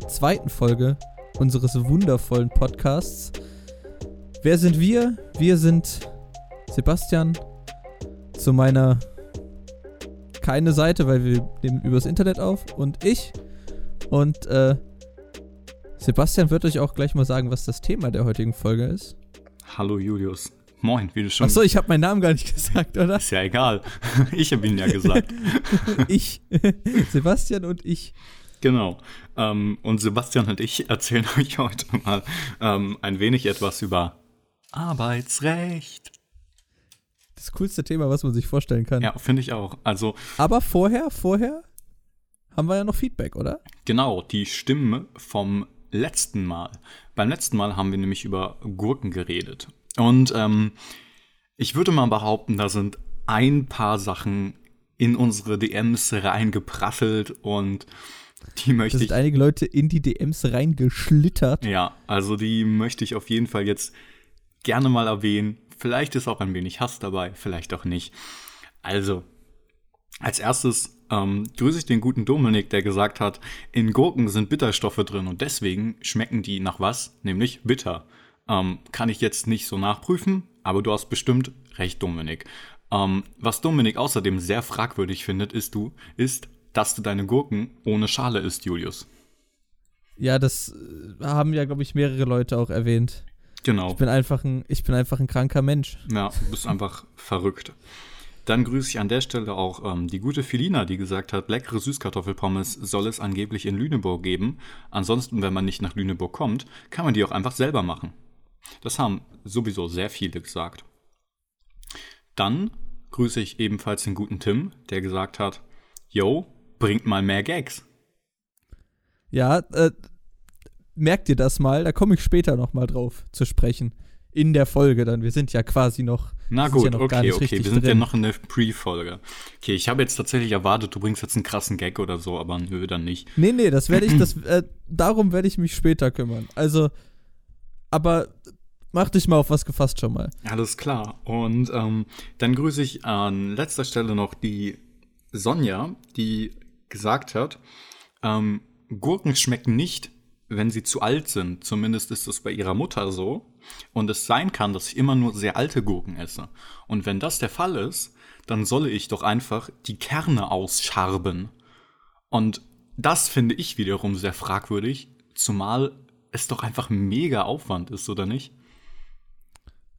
zur zweiten Folge unseres wundervollen Podcasts. Wer sind wir? Wir sind Sebastian. Zu meiner keine Seite, weil wir nehmen übers Internet auf und ich. Und äh, Sebastian wird euch auch gleich mal sagen, was das Thema der heutigen Folge ist. Hallo Julius. Moin, wie du schon. Achso, ich habe meinen Namen gar nicht gesagt, oder? Ist ja egal. Ich habe ihn ja gesagt. ich. Sebastian und ich. Genau. Ähm, und Sebastian und ich erzählen euch heute mal ähm, ein wenig etwas über Arbeitsrecht. Das coolste Thema, was man sich vorstellen kann. Ja, finde ich auch. Also. Aber vorher, vorher haben wir ja noch Feedback, oder? Genau, die Stimme vom letzten Mal. Beim letzten Mal haben wir nämlich über Gurken geredet. Und ähm, ich würde mal behaupten, da sind ein paar Sachen in unsere DMs reingeprasselt und die möchte da sind ich. einige Leute in die DMs reingeschlittert. Ja, also die möchte ich auf jeden Fall jetzt gerne mal erwähnen. Vielleicht ist auch ein wenig Hass dabei, vielleicht auch nicht. Also, als erstes ähm, grüße ich den guten Dominik, der gesagt hat, in Gurken sind Bitterstoffe drin und deswegen schmecken die nach was? Nämlich bitter. Ähm, kann ich jetzt nicht so nachprüfen, aber du hast bestimmt recht, Dominik. Ähm, was Dominik außerdem sehr fragwürdig findet, ist du, ist, dass du deine Gurken ohne Schale isst, Julius. Ja, das äh, haben ja, glaube ich, mehrere Leute auch erwähnt. Genau. Ich bin einfach ein, ich bin einfach ein kranker Mensch. Ja, du bist einfach verrückt. Dann grüße ich an der Stelle auch ähm, die gute Filina, die gesagt hat, leckere Süßkartoffelpommes soll es angeblich in Lüneburg geben. Ansonsten, wenn man nicht nach Lüneburg kommt, kann man die auch einfach selber machen. Das haben sowieso sehr viele gesagt. Dann grüße ich ebenfalls den guten Tim, der gesagt hat, yo, bringt mal mehr Gags. Ja, äh, merkt ihr das mal, da komme ich später noch mal drauf zu sprechen. In der Folge dann. Wir sind ja quasi noch. Na gut, ja noch okay, okay. Wir sind ja drin. noch in der Pre-Folge. Okay, ich habe jetzt tatsächlich erwartet, du bringst jetzt einen krassen Gag oder so, aber nö, dann nicht. Nee, nee, das werde ich, das, äh, darum werde ich mich später kümmern. Also, aber mach dich mal auf was gefasst schon mal. Alles klar. Und ähm, dann grüße ich an letzter Stelle noch die Sonja, die gesagt hat, ähm, Gurken schmecken nicht, wenn sie zu alt sind. Zumindest ist es bei ihrer Mutter so. Und es sein kann, dass ich immer nur sehr alte Gurken esse. Und wenn das der Fall ist, dann solle ich doch einfach die Kerne ausscharben. Und das finde ich wiederum sehr fragwürdig, zumal es doch einfach mega Aufwand ist, oder nicht?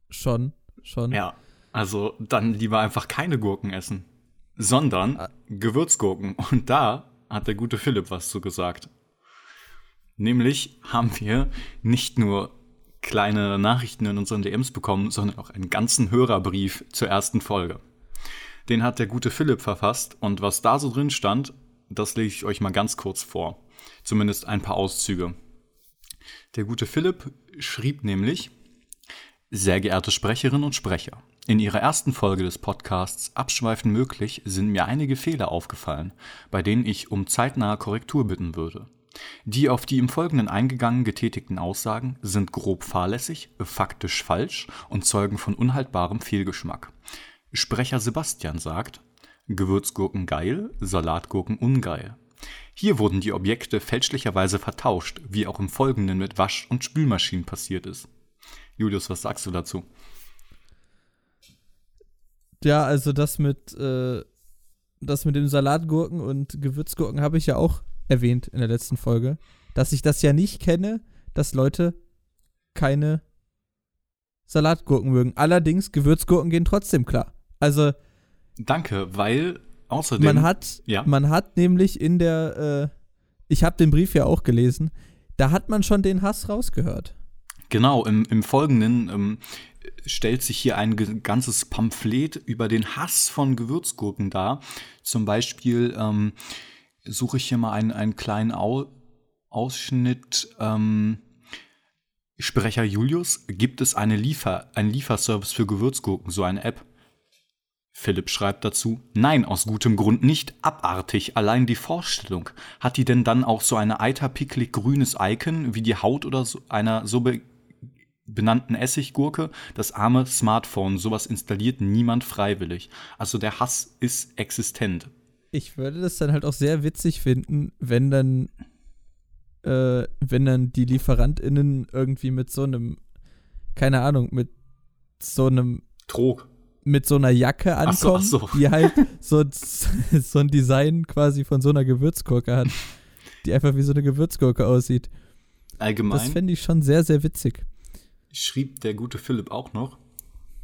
Schon, schon. Ja, also dann lieber einfach keine Gurken essen, sondern Ah. Gewürzgurken. Und da hat der gute Philipp was zu gesagt. Nämlich haben wir nicht nur kleine Nachrichten in unseren DMs bekommen, sondern auch einen ganzen Hörerbrief zur ersten Folge. Den hat der gute Philipp verfasst und was da so drin stand, das lege ich euch mal ganz kurz vor. Zumindest ein paar Auszüge. Der gute Philipp schrieb nämlich, sehr geehrte Sprecherinnen und Sprecher, in Ihrer ersten Folge des Podcasts Abschweifen möglich sind mir einige Fehler aufgefallen, bei denen ich um zeitnahe Korrektur bitten würde. Die auf die im Folgenden eingegangen getätigten Aussagen sind grob fahrlässig, faktisch falsch und zeugen von unhaltbarem Fehlgeschmack. Sprecher Sebastian sagt, Gewürzgurken geil, Salatgurken ungeil. Hier wurden die Objekte fälschlicherweise vertauscht, wie auch im Folgenden mit Wasch- und Spülmaschinen passiert ist. Julius, was sagst du dazu? Ja, also das mit, äh, das mit dem Salatgurken und Gewürzgurken habe ich ja auch erwähnt in der letzten Folge, dass ich das ja nicht kenne, dass Leute keine Salatgurken mögen. Allerdings, Gewürzgurken gehen trotzdem klar. Also, Danke, weil außerdem. man hat, ja. man hat nämlich in der, äh, ich habe den Brief ja auch gelesen, da hat man schon den Hass rausgehört. Genau, im, im Folgenden ähm, stellt sich hier ein ganzes Pamphlet über den Hass von Gewürzgurken dar. Zum Beispiel ähm, suche ich hier mal einen, einen kleinen Au Ausschnitt. Ähm, Sprecher Julius, gibt es eine Liefer, einen Lieferservice für Gewürzgurken, so eine App? Philipp schreibt dazu, nein, aus gutem Grund nicht, abartig, allein die Vorstellung. Hat die denn dann auch so eine eiterpicklig grünes Icon, wie die Haut oder so einer so be benannten Essiggurke? Das arme Smartphone, sowas installiert niemand freiwillig. Also der Hass ist existent. Ich würde das dann halt auch sehr witzig finden, wenn dann äh, wenn dann die LieferantInnen irgendwie mit so einem, keine Ahnung, mit so einem Trog. mit so einer Jacke Ach so, ankommen, ach so. die halt so, so ein Design quasi von so einer Gewürzgurke hat, die einfach wie so eine Gewürzgurke aussieht. Das Allgemein fände ich schon sehr, sehr witzig. Schrieb der gute Philipp auch noch.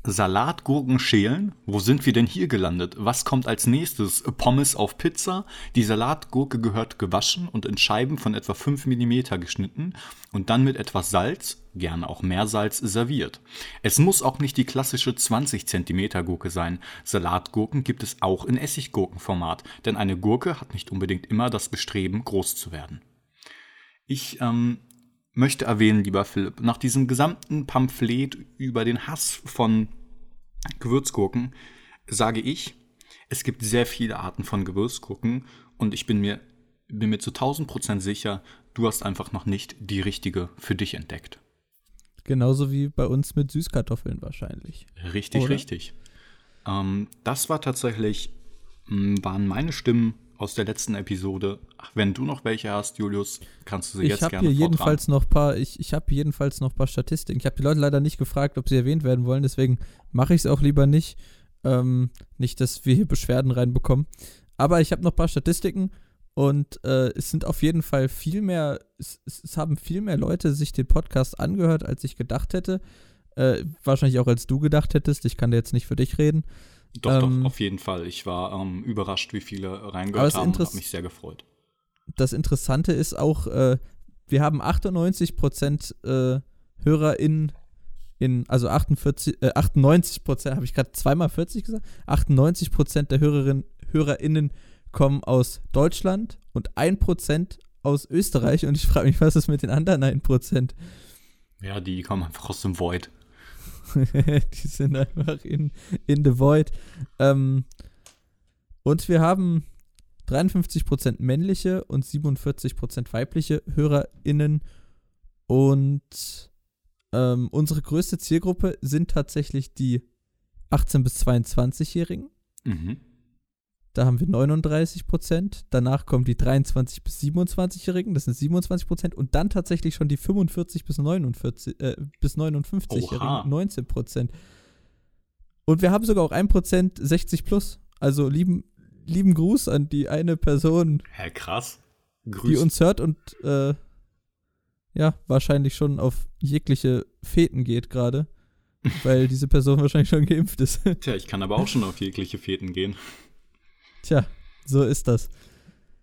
Salatgurken schälen? Wo sind wir denn hier gelandet? Was kommt als nächstes? Pommes auf Pizza? Die Salatgurke gehört gewaschen und in Scheiben von etwa 5 mm geschnitten und dann mit etwas Salz, gerne auch Meersalz, serviert. Es muss auch nicht die klassische 20 cm Gurke sein. Salatgurken gibt es auch in Essiggurkenformat, denn eine Gurke hat nicht unbedingt immer das Bestreben, groß zu werden. Ich ähm, möchte erwähnen, lieber Philipp, nach diesem gesamten Pamphlet über den Hass von Gewürzgurken sage ich, es gibt sehr viele Arten von Gewürzgurken und ich bin mir, bin mir zu 1000 Prozent sicher, du hast einfach noch nicht die richtige für dich entdeckt. Genauso wie bei uns mit Süßkartoffeln wahrscheinlich. Richtig, Oder? richtig. Ähm, das war tatsächlich, waren meine Stimmen aus der letzten Episode. Ach, wenn du noch welche hast, Julius, kannst du sie Ich jetzt habe gerne hier jedenfalls noch paar, ich, ich habe jedenfalls noch paar Statistiken. Ich habe die Leute leider nicht gefragt, ob sie erwähnt werden wollen, deswegen mache ich es auch lieber nicht. Ähm, nicht, dass wir hier Beschwerden reinbekommen. Aber ich habe noch paar Statistiken und äh, es sind auf jeden Fall viel mehr, es, es, es haben viel mehr Leute sich den Podcast angehört, als ich gedacht hätte. Äh, wahrscheinlich auch als du gedacht hättest. Ich kann da jetzt nicht für dich reden. Doch, Ähm, doch, auf jeden Fall. Ich war ähm, überrascht, wie viele reingehört haben und habe mich sehr gefreut. das Interessante ist auch, äh, wir haben 98% äh, HörerInnen in, also 48, äh, 98%, habe ich gerade zweimal 40 gesagt? 98% der Hörerinnen, HörerInnen kommen aus Deutschland und 1% aus Österreich und ich frage mich, was ist mit den anderen 1%? Ja, die kommen einfach aus dem Void. Die sind einfach in, in the void. Ähm, und wir haben 53% männliche und 47% weibliche HörerInnen. Und ähm, unsere größte Zielgruppe sind tatsächlich die 18- bis 22-Jährigen. Mhm. Da haben wir 39 Prozent. Danach kommen die 23 bis 27-Jährigen, das sind 27 Prozent. Und dann tatsächlich schon die 45 bis 49, äh, bis 59-Jährigen, Oha. 19 Prozent. Und wir haben sogar auch 1 Prozent 60 plus. Also lieben, lieben Gruß an die eine Person, Hä, krass. die Grüß. uns hört und äh, ja, wahrscheinlich schon auf jegliche Feten geht gerade. weil diese Person wahrscheinlich schon geimpft ist. Tja, ich kann aber auch schon auf jegliche Feten gehen. Tja, so ist das.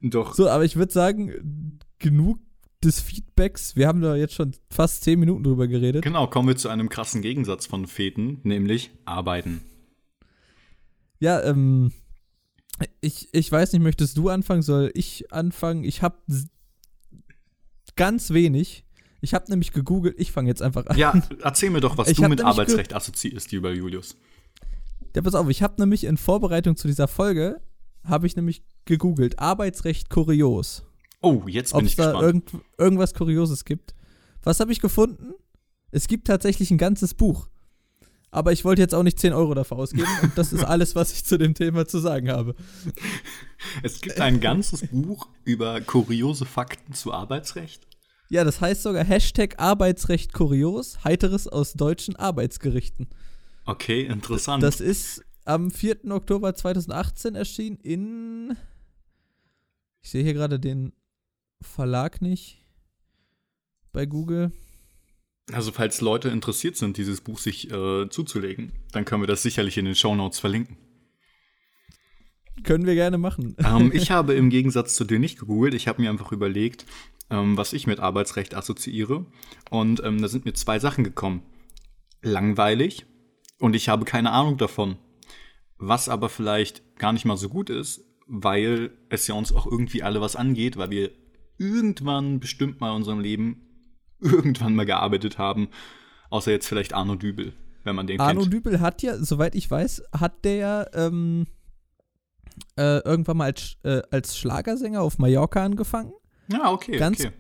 Doch, So, aber ich würde sagen, genug des Feedbacks. Wir haben da jetzt schon fast zehn Minuten drüber geredet. genau, kommen wir zu einem krassen Gegensatz von Feten, nämlich Arbeiten. Ja, ähm, ich, ich weiß nicht, möchtest du anfangen? Soll ich anfangen? Ich habe ganz wenig. Ich habe nämlich gegoogelt. Ich fange jetzt einfach an. Ja, erzähl mir doch, was Ich du mit Arbeitsrecht assoziierst, lieber Julius. Ja, pass auf, ich habe nämlich in Vorbereitung zu dieser Folge, habe ich nämlich gegoogelt, Arbeitsrecht kurios. Oh, jetzt Ob bin es ich da gespannt. irgend, irgendwas Kurioses gibt. Was habe ich gefunden? Es gibt tatsächlich ein ganzes Buch. Aber ich wollte jetzt auch nicht 10 Euro dafür ausgeben und das ist alles, was ich zu dem Thema zu sagen habe. Es gibt ein ganzes Buch über kuriose Fakten zu Arbeitsrecht. Ja, das heißt sogar Hashtag Arbeitsrecht kurios, heiteres aus deutschen Arbeitsgerichten. Okay, interessant. Das ist am 4. Oktober 2018 erschienen in. Ich sehe hier gerade den Verlag nicht bei Google. also, falls Leute interessiert sind, dieses Buch sich äh, zuzulegen, dann können wir das sicherlich in den Shownotes verlinken. Können wir gerne machen. ähm, ich habe im Gegensatz zu dir nicht gegoogelt. Ich habe mir einfach überlegt, ähm, was ich mit Arbeitsrecht assoziiere. Und ähm, da sind mir zwei Sachen gekommen. Langweilig und ich habe keine Ahnung davon. Was aber vielleicht gar nicht mal so gut ist, weil es ja uns auch irgendwie alle was angeht, weil wir irgendwann bestimmt mal in unserem Leben irgendwann mal gearbeitet haben. Außer jetzt vielleicht Arno Dübel, wenn man den Arno kennt. Dübel hat ja, soweit ich weiß, hat der ja ähm, äh, irgendwann mal als, äh, als Schlagersänger auf Mallorca angefangen. Ja, okay, ganz- okay.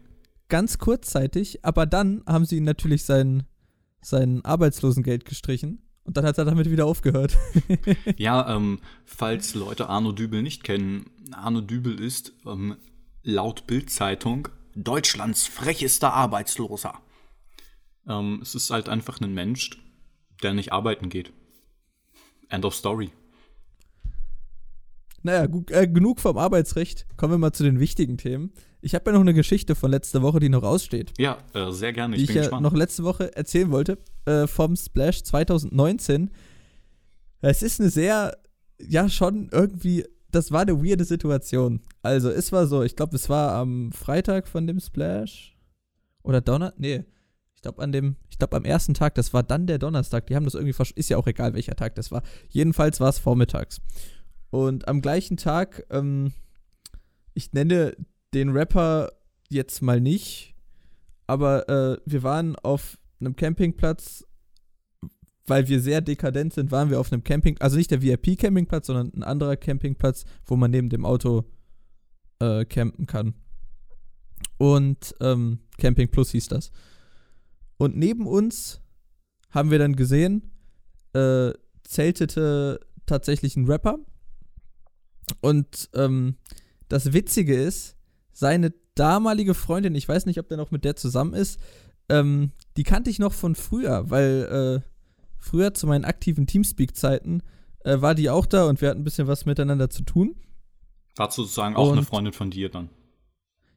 Ganz kurzzeitig, aber dann haben sie ihn natürlich sein, sein Arbeitslosengeld gestrichen. Und dann hat er damit wieder aufgehört. Ja, ähm, falls Leute Arno Dübel nicht kennen, Arno Dübel ist ähm, laut Bild-Zeitung Deutschlands frechester Arbeitsloser. Ähm, es ist halt einfach ein Mensch, der nicht arbeiten geht. End of story. Naja, gu- äh, genug vom Arbeitsrecht. Kommen wir mal zu den wichtigen Themen. Ich habe ja noch eine Geschichte von letzter Woche, die noch aussteht. Ja, äh, sehr gerne. die Ich ich bin ja gespannt. noch letzte Woche erzählen wollte, äh, vom Splash 2019. Es ist eine sehr, ja, schon irgendwie, das war eine weirde Situation. Also, es war so, ich glaube, es war am Freitag von dem Splash. Oder Donner, nee. Ich glaube, an dem, ich glaube, am ersten Tag, das war dann der Donnerstag. Die haben das irgendwie, ist ja auch egal, welcher Tag das war. Jedenfalls war es vormittags. Und am gleichen Tag, ähm, ich nenne den Rapper jetzt mal nicht, aber äh, wir waren auf einem Campingplatz, weil wir sehr dekadent sind, waren wir auf einem Camping, also nicht der VIP-Campingplatz, sondern ein anderer Campingplatz, wo man neben dem Auto äh, campen kann. Und ähm, Camping Plus hieß das. Und neben uns haben wir dann gesehen, äh, zeltete tatsächlich ein Rapper. Und ähm, das Witzige ist, seine damalige Freundin, ich weiß nicht, ob der noch mit der zusammen ist, ähm, die kannte ich noch von früher, weil äh, früher zu meinen aktiven Teamspeak-Zeiten äh, war die auch da und wir hatten ein bisschen was miteinander zu tun. War sozusagen auch eine Und- Freundin von dir dann.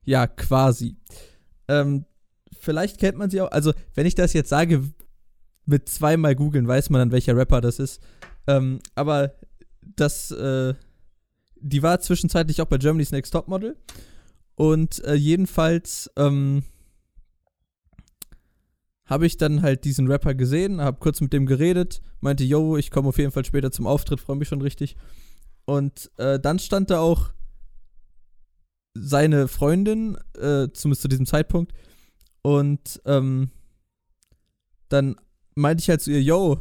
Ja, quasi. Ähm, vielleicht kennt man sie auch. Also, wenn ich das jetzt sage, mit zweimal googeln, weiß man dann, welcher Rapper das ist. Ähm, aber das, äh, die war zwischenzeitlich auch bei Germany's Next Topmodel. Und äh, jedenfalls ähm, habe ich dann halt diesen Rapper gesehen, habe kurz mit dem geredet, meinte, yo, ich komme auf jeden Fall später zum Auftritt, freue mich schon richtig. Und äh, dann stand da auch seine Freundin, äh, zumindest zu diesem Zeitpunkt. Und ähm, dann meinte ich halt zu ihr, yo,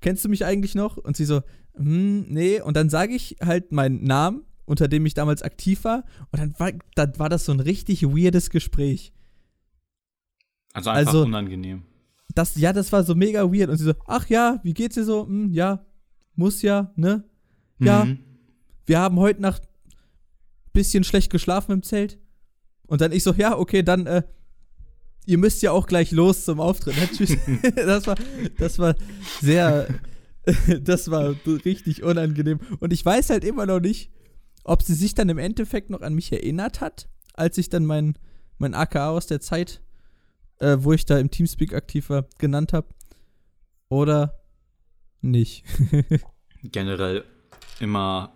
kennst du mich eigentlich noch? Und sie so, hm, nee. Und dann sage ich halt meinen Namen, unter dem ich damals aktiv war. Und dann war, dann war das so ein richtig weirdes Gespräch. Also einfach Also- unangenehm. Das, ja, das war so mega weird. Und sie so, ach ja, wie geht's dir so? Hm, ja, muss ja, ne? Ja, Mhm. wir haben heute Nacht bisschen schlecht geschlafen im Zelt. Und dann ich so, ja, okay, dann, äh, ihr müsst ja auch gleich los zum Auftritt. Ne? Tschüss. das war, das war sehr, das war richtig unangenehm. Und ich weiß halt immer noch nicht, ob sie sich dann im Endeffekt noch an mich erinnert hat, als ich dann mein, mein AKA aus der Zeit, äh, wo ich da im Teamspeak aktiv war, genannt habe. Oder nicht. Generell immer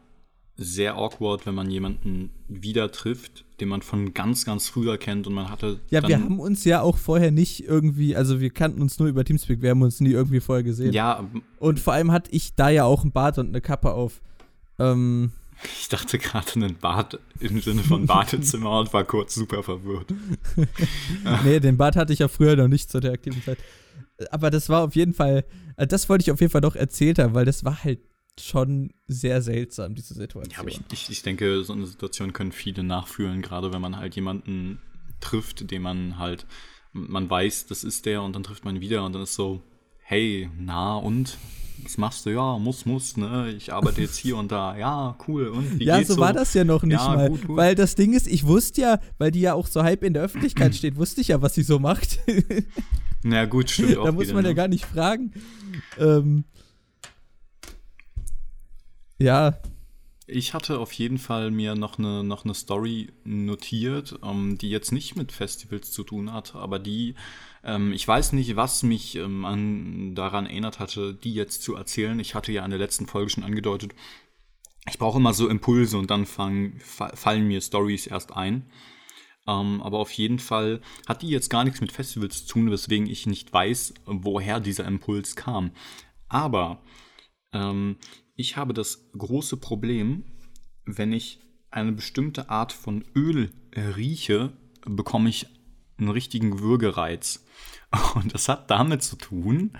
sehr awkward, wenn man jemanden wieder trifft, den man von ganz, ganz früher kennt und man hatte. Ja, wir haben uns ja auch vorher nicht irgendwie, also wir kannten uns nur über Teamspeak, wir haben uns nie irgendwie vorher gesehen. Ja, Und vor allem hatte ich da ja auch einen Bart und eine Kappe auf. Ähm, ich dachte gerade ein Bad im Sinne von Badezimmer und war kurz super verwirrt. nee, den Bart hatte ich ja früher noch nicht zu der aktiven Zeit. Aber das war auf jeden Fall, äh, das wollte ich auf jeden Fall noch erzählt haben, weil das war halt schon sehr seltsam, diese Situation. Ja, aber ich, ich, ich denke, so eine Situation können viele nachfühlen, gerade wenn man halt jemanden trifft, den man halt, man weiß, das ist der und dann trifft man wieder und dann ist so, hey, na und? Was machst du? Ja, muss, muss, ne? Ich arbeite jetzt hier und da. Ja, cool. Und wie ja, geht's so war das ja noch nicht Ja, mal. gut, gut. Weil das Ding ist, ich wusste ja, weil die ja auch so halb in der Öffentlichkeit steht, wusste ich ja, was sie so macht. Na gut, stimmt auch da muss wieder, man ja ne? gar nicht fragen. Ähm, ja, Ich hatte auf jeden Fall mir noch eine, noch eine Story notiert, ähm, die jetzt nicht mit Festivals zu tun hat, aber die, ähm, ich weiß nicht, was mich ähm, an, daran erinnert hatte, die jetzt zu erzählen. Ich hatte ja in der letzten Folge schon angedeutet, ich brauche immer so Impulse und dann fang, fa fallen mir Stories erst ein. Ähm, aber auf jeden Fall hat die jetzt gar nichts mit Festivals zu tun, weswegen ich nicht weiß, woher dieser Impuls kam. Aber ähm, ich habe das große Problem, wenn ich eine bestimmte Art von Öl rieche, bekomme ich einen richtigen Würgereiz. Und das hat damit zu tun,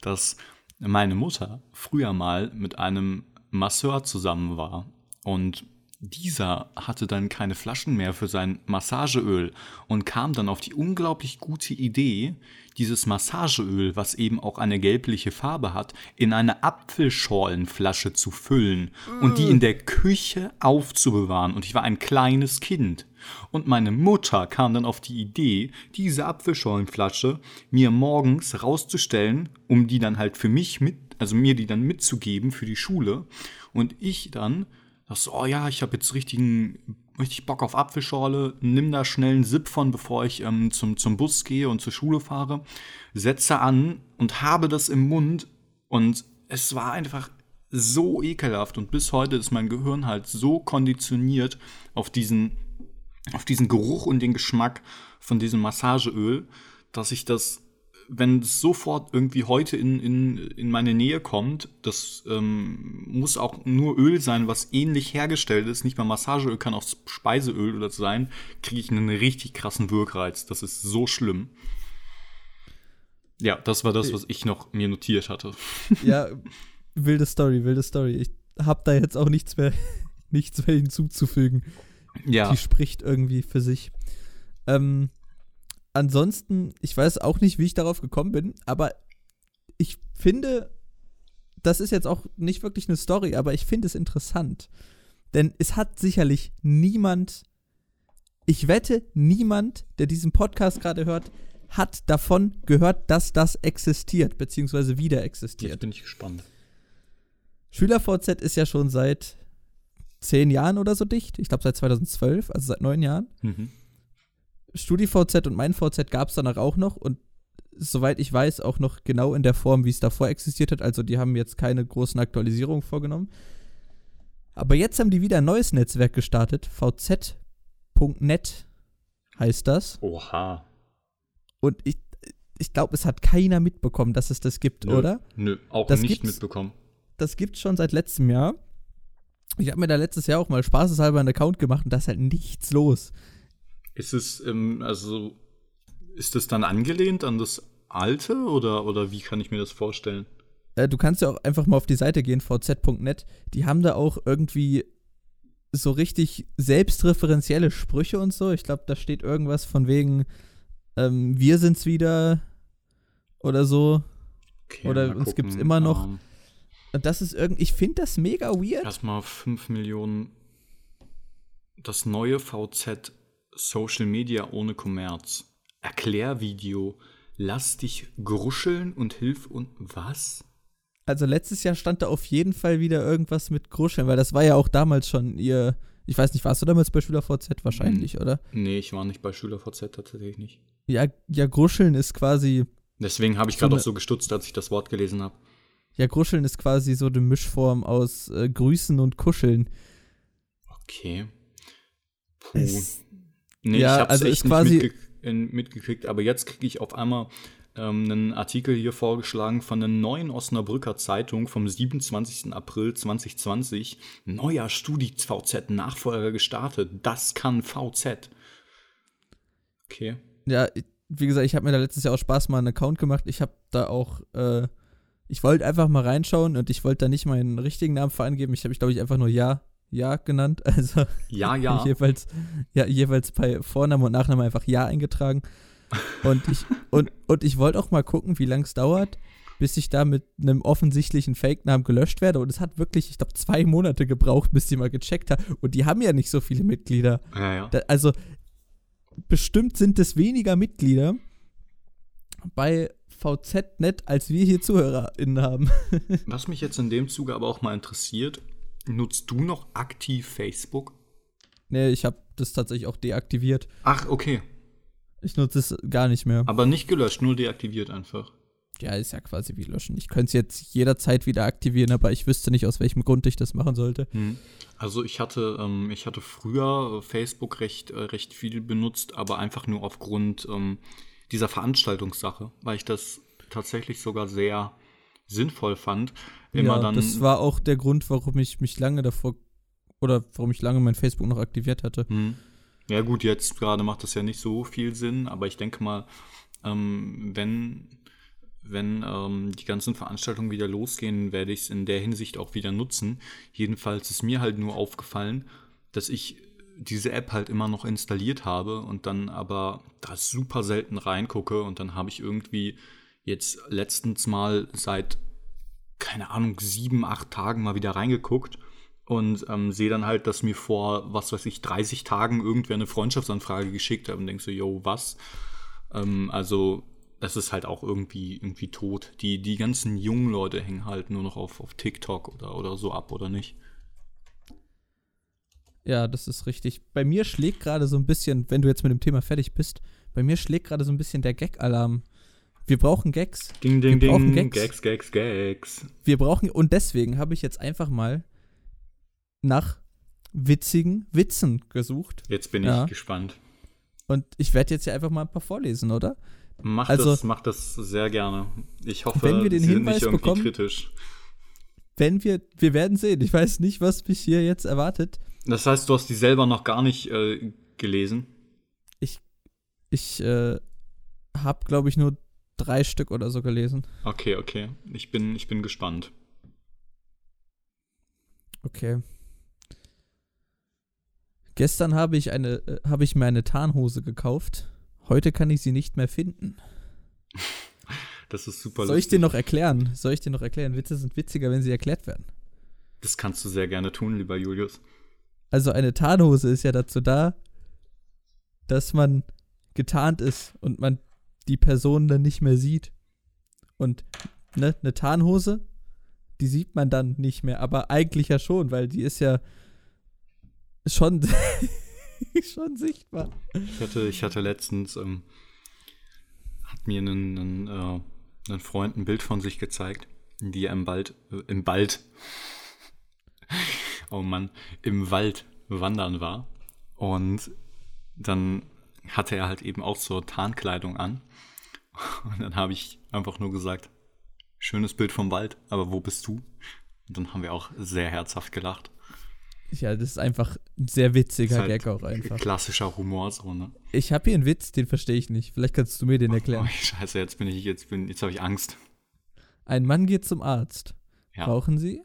dass meine Mutter früher mal mit einem Masseur zusammen war. Und dieser hatte dann keine Flaschen mehr für sein Massageöl und kam dann auf die unglaublich gute Idee, dieses Massageöl, was eben auch eine gelbliche Farbe hat, in eine Apfelscholenflasche zu füllen und die in der Küche aufzubewahren. Und ich war ein kleines Kind. Und meine Mutter kam dann auf die Idee, diese Apfelscholenflasche mir morgens rauszustellen, um die dann halt für mich mit, also mir die dann mitzugeben für die Schule. Und ich dann dachte oh ja, ich habe jetzt richtigen, richtig Bock auf Apfelschorle, nimm da schnell einen Sip von, bevor ich ähm, zum, zum Bus gehe und zur Schule fahre, setze an und habe das im Mund und es war einfach so ekelhaft und bis heute ist mein Gehirn halt so konditioniert auf diesen, auf diesen Geruch und den Geschmack von diesem Massageöl, dass ich das wenn es sofort irgendwie heute in, in, in meine Nähe kommt, das ähm, muss auch nur Öl sein, was ähnlich hergestellt ist, nicht mal Massageöl, kann auch Speiseöl oder so sein, kriege ich einen richtig krassen Wirkreiz. Das ist so schlimm. Ja, das war das, was ich noch mir notiert hatte. Ja, wilde Story, wilde Story. Ich habe da jetzt auch nichts mehr, nichts mehr hinzuzufügen. Ja. Die spricht irgendwie für sich. Ähm, ansonsten, ich weiß auch nicht, wie ich darauf gekommen bin, aber ich finde, das ist jetzt auch nicht wirklich eine Story, aber ich finde es interessant. Denn es hat sicherlich niemand, ich wette, niemand, der diesen Podcast gerade hört, hat davon gehört, dass das existiert, beziehungsweise wieder existiert. Jetzt bin ich gespannt. SchülerVZ ist ja schon seit zehn Jahren oder so dicht. Ich glaube seit 2012, also seit neun Jahren. Mhm. StudiVZ und mein VZ gab es danach auch noch und soweit ich weiß auch noch genau in der Form, wie es davor existiert hat. Also die haben jetzt keine großen Aktualisierungen vorgenommen. Aber jetzt haben die wieder ein neues Netzwerk gestartet. VZ.net heißt das. Oha. Und ich, ich glaube, es hat keiner mitbekommen, dass es das gibt, Nö, oder? Nö, auch Das nicht mitbekommen. Das gibt schon seit letztem Jahr. Ich habe mir da letztes Jahr auch mal spaßeshalber einen Account gemacht und da ist halt nichts los. Ist es, ähm, also, ist es dann angelehnt an das alte oder, oder wie kann ich mir das vorstellen? Äh, du kannst ja auch einfach mal auf die Seite gehen, vz.net. Die haben da auch irgendwie so richtig selbstreferenzielle Sprüche und so. Ich glaube, da steht irgendwas von wegen, ähm, wir sind's wieder oder so. Okay, Oder uns gibt's gucken. immer noch. Ähm, Und das ist irgendwie, ich finde das mega weird. Erstmal 5 Millionen. Das neue VZ Social Media ohne Kommerz. Erklärvideo. Lass dich gruscheln und hilf und was? Also letztes Jahr stand da auf jeden Fall wieder irgendwas mit Gruscheln, weil das war ja auch damals schon ihr, ich weiß nicht, warst du damals bei SchülerVZ wahrscheinlich, oder? Nee, ich war nicht bei SchülerVZ tatsächlich nicht. Ja, ja, Gruscheln ist quasi, Deswegen habe ich gerade auch so gestutzt, als ich das Wort gelesen habe. ja, Gruscheln ist quasi so eine Mischform aus äh, Grüßen und Kuscheln. Okay. Puh. Es, Nee, Ja, ich hab's also echt quasi- nicht mitge mitgekriegt, aber jetzt kriege ich auf einmal ähm, einen Artikel hier vorgeschlagen von der neuen Osnabrücker Zeitung vom 27. April 2020. Neuer StudiVZ-Nachfolger gestartet. Das kann VZ. Okay. ja, ich- wie gesagt, ich habe mir da letztes Jahr auch Spaß mal einen Account gemacht. Ich habe da auch, äh, ich wollte einfach mal reinschauen und ich wollte da nicht meinen richtigen Namen angeben. Ich habe mich, glaube ich, einfach nur Ja, Ja genannt. Also Ja, ja. jeweils, ja, jeweils bei Vorname und Nachname einfach Ja eingetragen. Und ich, und, und ich wollte auch mal gucken, wie lange es dauert, bis ich da mit einem offensichtlichen Fake-Namen gelöscht werde. Und es hat wirklich, ich glaube, zwei Monate gebraucht, bis die mal gecheckt haben. Und die haben ja nicht so viele Mitglieder. Ja, ja. Da, also, bestimmt sind es weniger Mitglieder bei VZ-Net, als wir hier ZuhörerInnen haben. Was mich jetzt in dem Zuge aber auch mal interessiert, nutzt du noch aktiv Facebook? nee, ich habe das tatsächlich auch deaktiviert. Ach, okay. Ich nutze es gar nicht mehr. Aber nicht gelöscht, nur deaktiviert einfach. Ja, ist ja quasi wie löschen. Ich könnte es jetzt jederzeit wieder aktivieren, aber ich wüsste nicht, aus welchem Grund ich das machen sollte. Hm. Also ich hatte, ähm, ich hatte früher äh, Facebook recht, äh, recht viel benutzt, aber einfach nur aufgrund ähm, dieser Veranstaltungssache, weil ich das tatsächlich sogar sehr sinnvoll fand. Immer ja, dann. das war auch der Grund, warum ich mich lange davor oder warum ich lange mein Facebook noch aktiviert hatte. Hm. Ja gut, jetzt gerade macht das ja nicht so viel Sinn, aber ich denke mal, ähm, wenn, wenn ähm, die ganzen Veranstaltungen wieder losgehen, werde ich es in der Hinsicht auch wieder nutzen. Jedenfalls ist mir halt nur aufgefallen, dass ich diese App halt immer noch installiert habe und dann aber da super selten reingucke und dann habe ich irgendwie jetzt letztens mal seit, keine Ahnung, sieben, acht Tagen mal wieder reingeguckt und ähm, sehe dann halt, dass mir vor, was weiß ich, 30 Tagen irgendwer eine Freundschaftsanfrage geschickt hat und denkst so, yo, was? Ähm, also, das ist halt auch irgendwie, irgendwie tot. Die, die ganzen jungen Leute hängen halt nur noch auf, auf TikTok oder, oder so ab, oder nicht? Ja, das ist richtig. Bei mir schlägt gerade so ein bisschen, wenn du jetzt mit dem Thema fertig bist, bei mir schlägt gerade so ein bisschen der Gag-Alarm. Wir brauchen Gags. Ding, ding, Wir brauchen ding. Gags. Gags, Gags, Gags. Wir brauchen, und deswegen habe ich jetzt einfach mal nach witzigen Witzen gesucht. Jetzt bin Ja. ich gespannt. Und ich werde jetzt hier einfach mal ein paar vorlesen, oder? Mach, Also- das, mach das sehr gerne. Ich hoffe, Wenn wir den Sie sind Hinweis nicht irgendwie bekommen- kritisch. Wenn wir, wir werden sehen. Ich weiß nicht, was mich hier jetzt erwartet. Das heißt, du hast die selber noch gar nicht äh, gelesen? Ich äh, habe, glaube ich, nur drei Stück oder so gelesen. Okay, okay. Ich bin, ich bin gespannt. Okay. Gestern habe ich eine, äh, habe ich mir eine Tarnhose gekauft. Heute kann ich sie nicht mehr finden. Das ist super Soll ich dir noch erklären? Soll ich dir noch erklären? Witze sind witziger, wenn sie erklärt werden. Das kannst du sehr gerne tun, lieber Julius. Also eine Tarnhose ist ja dazu da, dass man getarnt ist und man die Person dann nicht mehr sieht. Und ne, eine Tarnhose, die sieht man dann nicht mehr, aber eigentlich ja schon, weil die ist ja schon, schon sichtbar. Ich hatte, ich hatte letztens, ähm, hat mir einen, einen, äh, ein Freund ein Bild von sich gezeigt, die er im Wald, äh, im Wald, oh Mann, im Wald wandern war. Und dann hatte er halt eben auch so Tarnkleidung an. Und dann habe ich einfach nur gesagt, schönes Bild vom Wald, aber wo bist du? Und dann haben wir auch sehr herzhaft gelacht. Ja, das ist einfach ein sehr witziger halt Gag auch einfach. Klassischer Humor so, ne? Ich habe hier einen Witz, den verstehe ich nicht. Vielleicht kannst du mir den Oh, erklären. scheiße, jetzt bin ich, jetzt bin, jetzt habe ich Angst. Ein Mann geht zum Arzt. Ja. Rauchen Sie?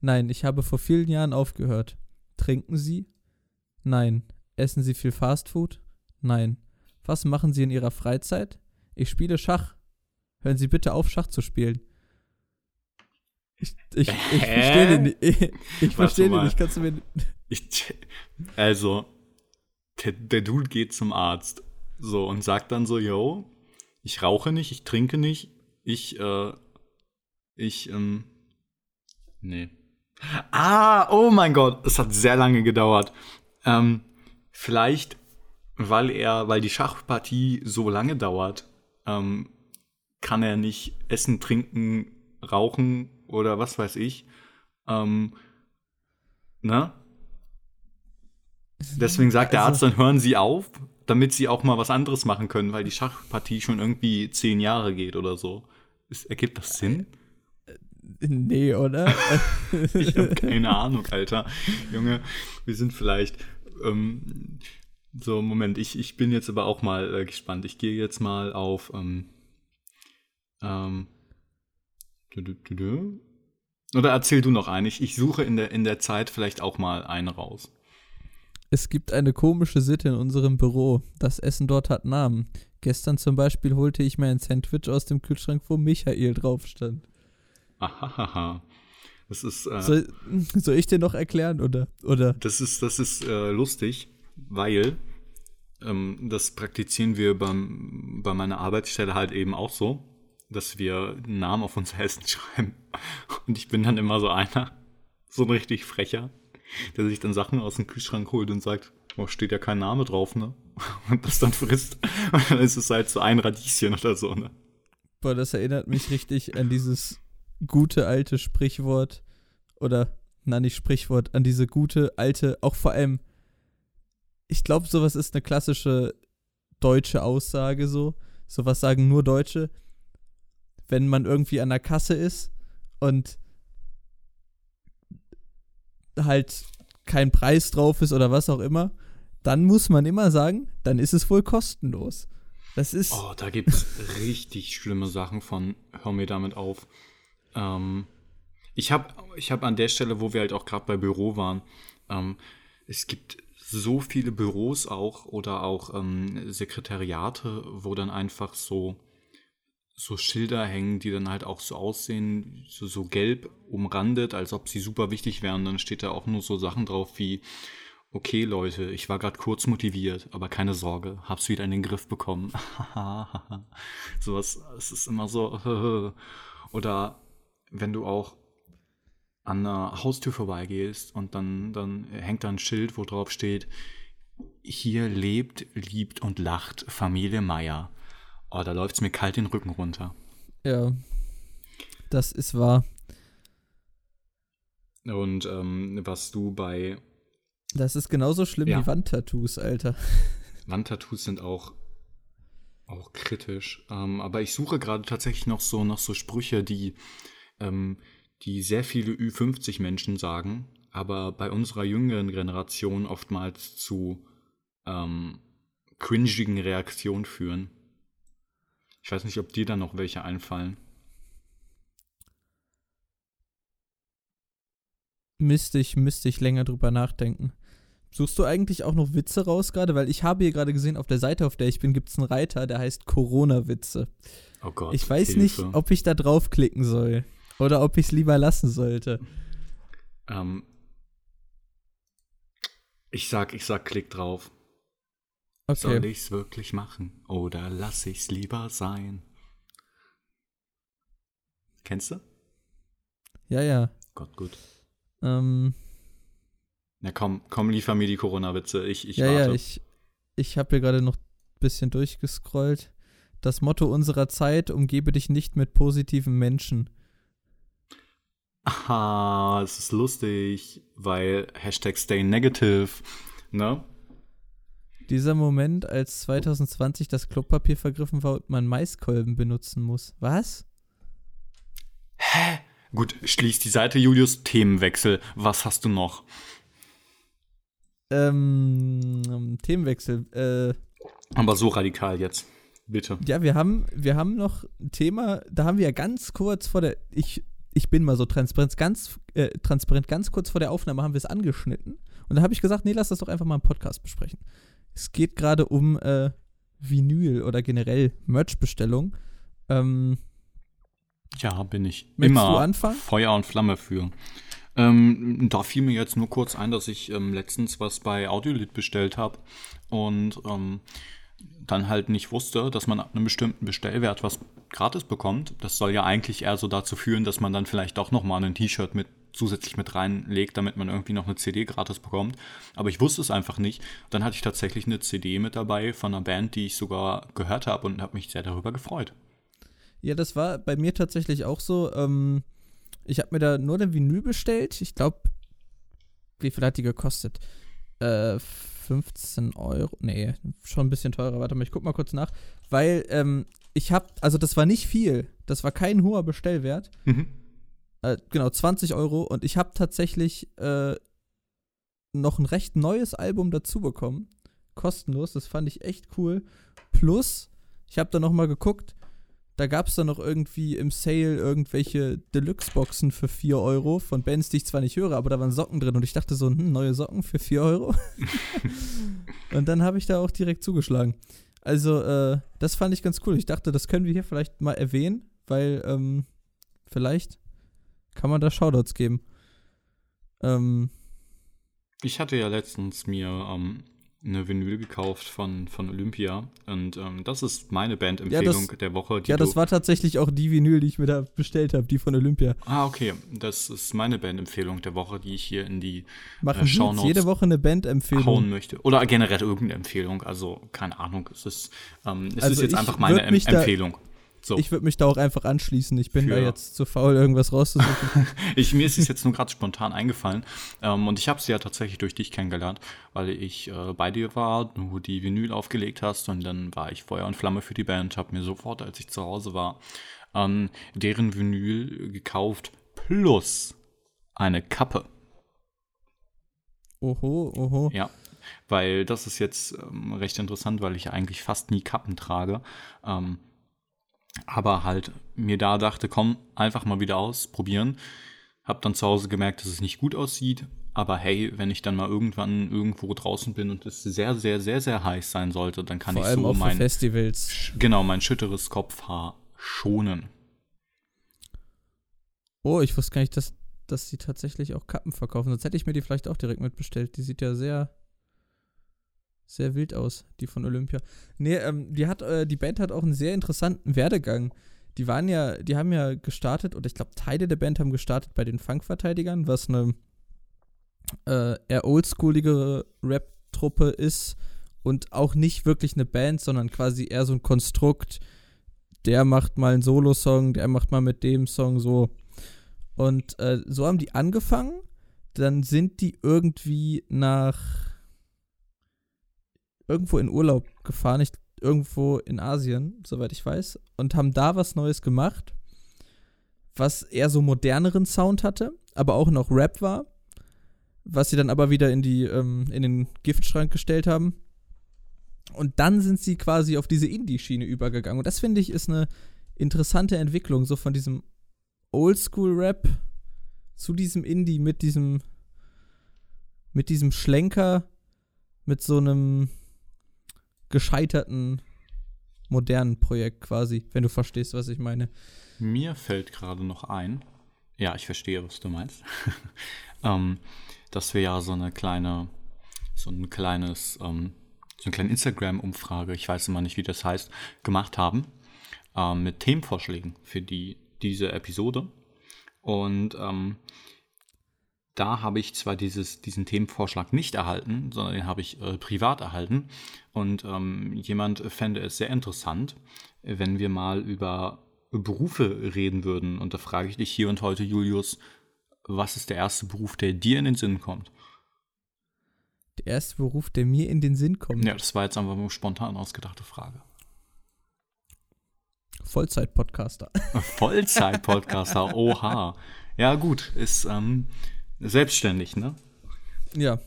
Nein, ich habe vor vielen Jahren aufgehört. Trinken Sie? Nein. Essen Sie viel Fastfood? Nein. Was machen Sie in Ihrer Freizeit? Ich spiele Schach. Hören Sie bitte auf, Schach zu spielen. Ich, ich, ich verstehe den nicht. Ich, ich verstehe den nicht. Kannst du mir. Ich, also, der, der Dude geht zum Arzt. So, und sagt dann so, yo, ich rauche nicht, ich trinke nicht, ich, äh, ich, ähm, nee. Ah, oh mein Gott, es hat sehr lange gedauert. Ähm, vielleicht, weil er, weil die Schachpartie so lange dauert, ähm, kann er nicht essen, trinken, rauchen oder was weiß ich. Ähm, ne? Deswegen sagt der Also- Arzt, dann hören Sie auf, damit Sie auch mal was anderes machen können, weil die Schachpartie schon irgendwie zehn Jahre geht oder so. Ist, ergibt das Sinn? Nee, oder? Ich habe keine Ahnung, Alter. Junge, wir sind vielleicht. Ähm, so, Moment, ich, ich bin jetzt aber auch mal äh, gespannt. Ich gehe jetzt mal auf. Ähm, ähm, dü- dü- dü. Oder erzähl du noch einen. Ich, ich suche in der, in der Zeit vielleicht auch mal einen raus. Es gibt eine komische Sitte in unserem Büro. Das Essen dort hat Namen. Gestern zum Beispiel holte ich mir ein Sandwich aus dem Kühlschrank, wo Michael drauf stand. Ahahaha. Das ist. Äh, Soll, soll ich dir noch erklären oder? oder? Das ist, das ist äh, lustig, weil ähm, das praktizieren wir beim, bei meiner Arbeitsstelle halt eben auch so, dass wir Namen auf unser Essen schreiben. Und ich bin dann immer so einer, so ein richtig frecher, der sich dann Sachen aus dem Kühlschrank holt und sagt, oh, steht ja kein Name drauf, ne? Und das dann frisst. Und dann ist es halt so ein Radieschen oder so, ne? Boah, das erinnert mich richtig an dieses gute alte Sprichwort oder, na nicht Sprichwort, an diese gute alte, auch vor allem, ich glaube, sowas ist eine klassische deutsche Aussage so. Sowas sagen nur Deutsche. Wenn man irgendwie an der Kasse ist und halt kein Preis drauf ist oder was auch immer, dann muss man immer sagen, dann ist es wohl kostenlos. Das ist. Oh, da gibt's richtig schlimme Sachen von, hör mir damit auf. Ähm, ich habe ich hab an der Stelle, wo wir halt auch gerade bei Büro waren, ähm, es gibt so viele Büros auch oder auch ähm, Sekretariate, wo dann einfach so, so Schilder hängen, die dann halt auch so aussehen, so, so gelb umrandet, als ob sie super wichtig wären. Dann steht da auch nur so Sachen drauf wie, okay Leute, ich war gerade kurz motiviert, aber keine Sorge, hab's wieder in den Griff bekommen. Sowas, es ist immer so. Oder wenn du auch an einer Haustür vorbeigehst und dann, dann hängt da ein Schild, wo drauf steht, hier lebt, liebt und lacht Familie Meier. Oh, da läuft's mir kalt den Rücken runter. Ja, das ist wahr. Und ähm, was du bei. Das ist genauso schlimm Ja. wie Wandtattoos, Alter. Wandtattoos sind auch, auch kritisch. Ähm, aber ich suche gerade tatsächlich noch so, noch so Sprüche, die, ähm, die sehr viele Ü50-Menschen sagen, aber bei unserer jüngeren Generation oftmals zu ähm, cringigen Reaktionen führen. Ich weiß nicht, ob dir da noch welche einfallen. Müsste ich, müsste ich länger drüber nachdenken. Suchst du eigentlich auch noch Witze raus gerade? Weil ich habe hier gerade gesehen, auf der Seite, auf der ich bin, gibt es einen Reiter, der heißt Corona-Witze. Oh Gott. Ich weiß Hilfe. nicht, ob ich da draufklicken soll. Oder ob ich es lieber lassen sollte. Ähm, ich sag, ich sag, klick drauf. Soll Okay. ich's wirklich machen oder lass ich's lieber sein? Kennst du? Ja, ja. Gott, gut. Ähm, Na komm, komm, liefer mir die Corona-Witze. Ich, ich ja, warte. ja, ich, ich habe hier gerade noch ein bisschen durchgescrollt. Das Motto unserer Zeit, umgebe dich nicht mit positiven Menschen. Aha, es ist lustig, weil Hashtag stay negative, ne? Dieser Moment, als 2020 das Klopapier vergriffen war und man Maiskolben benutzen muss. Was? Gut, schließ die Seite, Julius. Themenwechsel. Was hast du noch? Ähm, Themenwechsel. Äh, Aber so radikal jetzt. Bitte. ja, wir haben, wir haben noch ein Thema, da haben wir ja ganz kurz vor der, ich, ich bin mal so transparent, ganz, äh, transparent, ganz kurz vor der Aufnahme haben wir es angeschnitten. Und da habe ich gesagt, nee, lass das doch einfach mal im Podcast besprechen. Es geht gerade um äh, Vinyl oder generell Merch-Bestellung. Ähm, Ja, bin ich. Immer du anfangen? Feuer und Flamme für. Ähm, da fiel mir jetzt nur kurz ein, dass ich ähm, letztens was bei Audiolith bestellt habe und ähm, dann halt nicht wusste, dass man ab einem bestimmten Bestellwert was gratis bekommt. Das soll ja eigentlich eher so dazu führen, dass man dann vielleicht doch nochmal ein T-Shirt mit zusätzlich mit reinlegt, damit man irgendwie noch eine CD gratis bekommt. Aber ich wusste es einfach nicht. Dann hatte ich tatsächlich eine CD mit dabei von einer Band, die ich sogar gehört habe und habe mich sehr darüber gefreut. Ja, das war bei mir tatsächlich auch so. Ähm, ich habe mir da nur den Vinyl bestellt. Ich glaube, wie viel hat die gekostet? Äh, 15 Euro. Nee, schon ein bisschen teurer. Warte mal, ich guck mal kurz nach. Weil, ähm, ich habe, also das war nicht viel. Das war kein hoher Bestellwert. Mhm. Äh, genau, 20 Euro. Und ich habe tatsächlich äh, noch ein recht neues Album dazu bekommen. Kostenlos. Das fand ich echt cool. Plus, ich habe da noch mal geguckt. Da gab es dann noch irgendwie im Sale irgendwelche Deluxe-Boxen für 4 Euro von Bands, die ich zwar nicht höre, aber da waren Socken drin und ich dachte so, hm, neue Socken für 4 Euro. und dann habe ich da auch direkt zugeschlagen. Also, äh, das fand ich ganz cool. Ich dachte, das können wir hier vielleicht mal erwähnen, weil, ähm, vielleicht kann man da Shoutouts geben. Ähm, Ich hatte ja letztens mir ähm, eine Vinyl gekauft von, von Olympia und ähm, das ist meine Bandempfehlung der Woche. Die ja, das war tatsächlich auch die Vinyl, die ich mir da bestellt habe, die von Olympia. Ah, okay. Das ist meine Bandempfehlung der Woche, die ich hier in die Machen äh, wir jetzt Shownotes jede Woche eine hauen Bandempfehlung. möchte. Oder generell irgendeine Empfehlung. Also, keine Ahnung. Es ist, ähm, es Also ist jetzt einfach meine em mich da- Empfehlung. So. Ich würde mich da auch einfach anschließen. Ich bin Für- da jetzt zu faul, irgendwas rauszusuchen. Ich, mir ist es jetzt nur gerade spontan eingefallen. Ähm, und ich habe sie ja tatsächlich durch dich kennengelernt, weil ich äh, bei dir war, du die Vinyl aufgelegt hast und dann war ich Feuer und Flamme für die Band, habe mir sofort, als ich zu Hause war, ähm, deren Vinyl gekauft plus eine Kappe. oho, oho. Ja, weil das ist jetzt ähm, recht interessant, weil ich eigentlich fast nie Kappen trage. Ähm, aber halt mir da dachte, komm, einfach mal wieder ausprobieren. Hab dann zu Hause gemerkt, dass es nicht gut aussieht Aber hey, wenn ich dann mal irgendwann irgendwo draußen bin und es sehr, sehr, sehr, sehr heiß sein sollte, dann kann Vor ich allem so auch mein, Festivals. Genau, mein schütteres Kopfhaar schonen. Oh, ich wusste gar nicht, dass, dass die tatsächlich auch Kappen verkaufen. Sonst hätte ich mir die vielleicht auch direkt mitbestellt. Die sieht ja sehr, sehr wild aus, die von Olympia. Nee, ähm, die hat, äh, die Band hat auch einen sehr interessanten Werdegang. Die waren ja, die haben ja gestartet, oder ich glaube, Teile der Band haben gestartet bei den Funkverteidigern, was eine äh, eher oldschooligere Rap-Truppe ist und auch nicht wirklich eine Band, sondern quasi eher so ein Konstrukt. Der macht mal einen Solo-Song, der macht mal mit dem Song so. Und äh, so haben die angefangen. Dann sind die irgendwie nach irgendwo in Urlaub gefahren, ich, irgendwo in Asien, soweit ich weiß, und haben da was Neues gemacht, was eher so moderneren Sound hatte, aber auch noch Rap war, was sie dann aber wieder in die ähm, in den Giftschrank gestellt haben. Und dann sind sie quasi auf diese Indie-Schiene übergegangen. Und das finde ich ist eine interessante Entwicklung, so von diesem Oldschool-Rap zu diesem Indie mit diesem mit diesem Schlenker, mit so einem gescheiterten modernen Projekt quasi, wenn du verstehst, was ich meine. Mir fällt gerade noch ein, ja, ich verstehe, was du meinst, ähm, dass wir ja so eine kleine, so ein kleines, ähm, so eine kleine Instagram-Umfrage, ich weiß immer nicht, wie das heißt, gemacht haben, ähm, mit Themenvorschlägen für die, diese Episode. Und ähm, da habe ich zwar dieses, diesen Themenvorschlag nicht erhalten, sondern den habe ich äh, privat erhalten. Und ähm, jemand fände es sehr interessant, wenn wir mal über Berufe reden würden. Und da frage ich dich hier und heute, Julius, was ist der erste Beruf, der dir in den Sinn kommt? Der erste Beruf, der mir in den Sinn kommt. Ja, das war jetzt einfach eine spontan ausgedachte Frage. Vollzeit-Podcaster. Vollzeit-Podcaster, oha. Ja, gut, ist ähm, selbstständig, ne? Ja.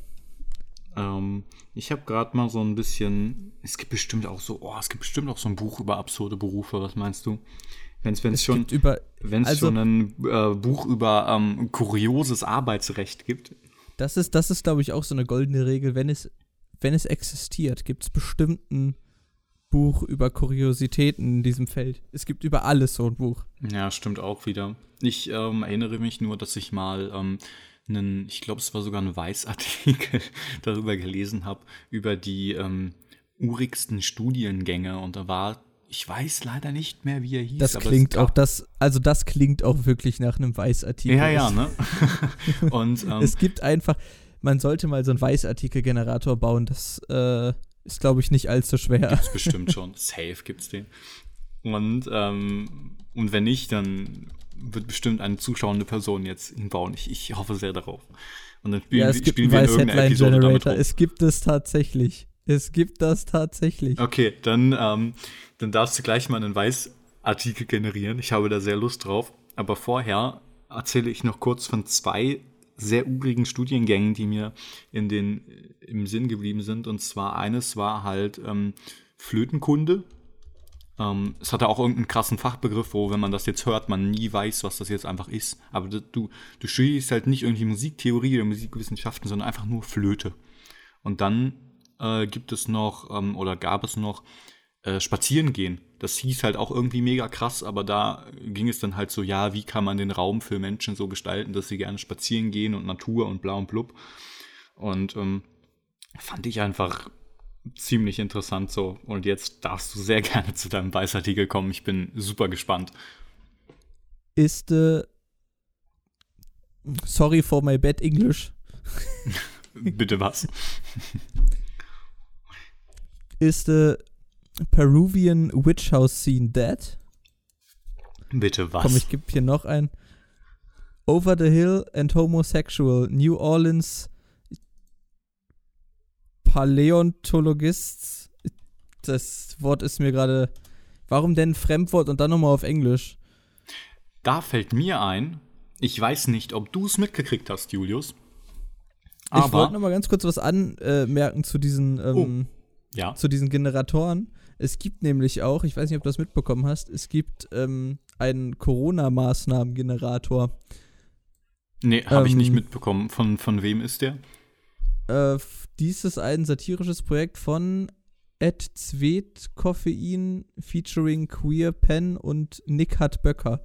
Ähm, ich habe gerade mal so ein bisschen. Es gibt bestimmt auch so, oh, es gibt bestimmt auch so ein Buch über absurde Berufe. Was meinst du? Wenn es schon, über, wenn's also- schon ein äh, Buch über ähm, kurioses Arbeitsrecht gibt. das ist, das ist, glaube ich, auch so eine goldene Regel. Wenn es, wenn es existiert, gibt es bestimmt ein Buch über Kuriositäten in diesem Feld. Es gibt über alles so ein Buch. Ja, stimmt auch wieder. Ich ähm, erinnere mich nur, dass ich mal ähm, einen, ich glaube, es war sogar ein Weißartikel darüber gelesen habe, über die ähm, urigsten Studiengänge. Und da war, ich weiß leider nicht mehr, wie er hieß. Das klingt auch, das, also das klingt auch wirklich nach einem Weißartikel. Ja, ja, ne? Und ähm, Es gibt einfach, man sollte mal so einen Weißartikelgenerator bauen. Das äh, ist, glaube ich, nicht allzu schwer. Gibt's bestimmt schon. Safe gibt's den. Und, ähm, und wenn nicht, dann wird bestimmt eine zuschauende Person jetzt ihn bauen. Ich, ich hoffe sehr darauf. Und dann spielen, Ja, es wir- gibt spielen wir in irgendeiner Episode damit Weiß-Headline-Generator. rum. Es gibt es tatsächlich. Es gibt das tatsächlich. Okay, dann, ähm, dann darfst du gleich mal einen Weißartikel generieren. Ich habe da sehr Lust drauf. Aber vorher erzähle ich noch kurz von zwei sehr urigen Studiengängen, die mir in den, im Sinn geblieben sind. Und zwar eines war halt ähm, Flötenkunde. Ähm, es hatte auch irgendeinen krassen Fachbegriff, wo, wenn man das jetzt hört, man nie weiß, was das jetzt einfach ist. Aber du, du, studierst halt nicht irgendwie Musiktheorie oder Musikwissenschaften, sondern einfach nur Flöte. Und dann äh, gibt es noch, ähm, oder gab es noch, äh, Spazieren gehen. Das hieß halt auch irgendwie mega krass, aber da ging es dann halt so, ja, wie kann man den Raum für Menschen so gestalten, dass sie gerne spazieren gehen und Natur und bla und blub. Und ähm, fand ich einfach ziemlich interessant so. Und jetzt darfst du sehr gerne zu deinem Weißartikel kommen. Ich bin super gespannt. Ist, äh, sorry for my bad English, Bitte was? ist the Peruvian Witch House Scene dead? Bitte was? Komm, ich gebe hier noch ein. Over the Hill and Homosexual, New Orleans Paläontologists. Das Wort ist mir gerade. Warum denn Fremdwort und dann nochmal auf Englisch? Da fällt mir ein, ich weiß nicht, ob du es mitgekriegt hast, Julius. ich wollte Aber, nochmal ganz kurz was anmerken zu diesen, ähm, ja, zu diesen Generatoren. Es gibt nämlich auch, ich weiß nicht, ob du das mitbekommen hast, es gibt ähm, einen Corona-Maßnahmen-Generator. Nee, habe ich Ähm, nicht mitbekommen. Von, von wem ist der? Äh, dies ist ein satirisches Projekt von Ed Zwet Koffein featuring Queer Pen und Nick Hat Böcker.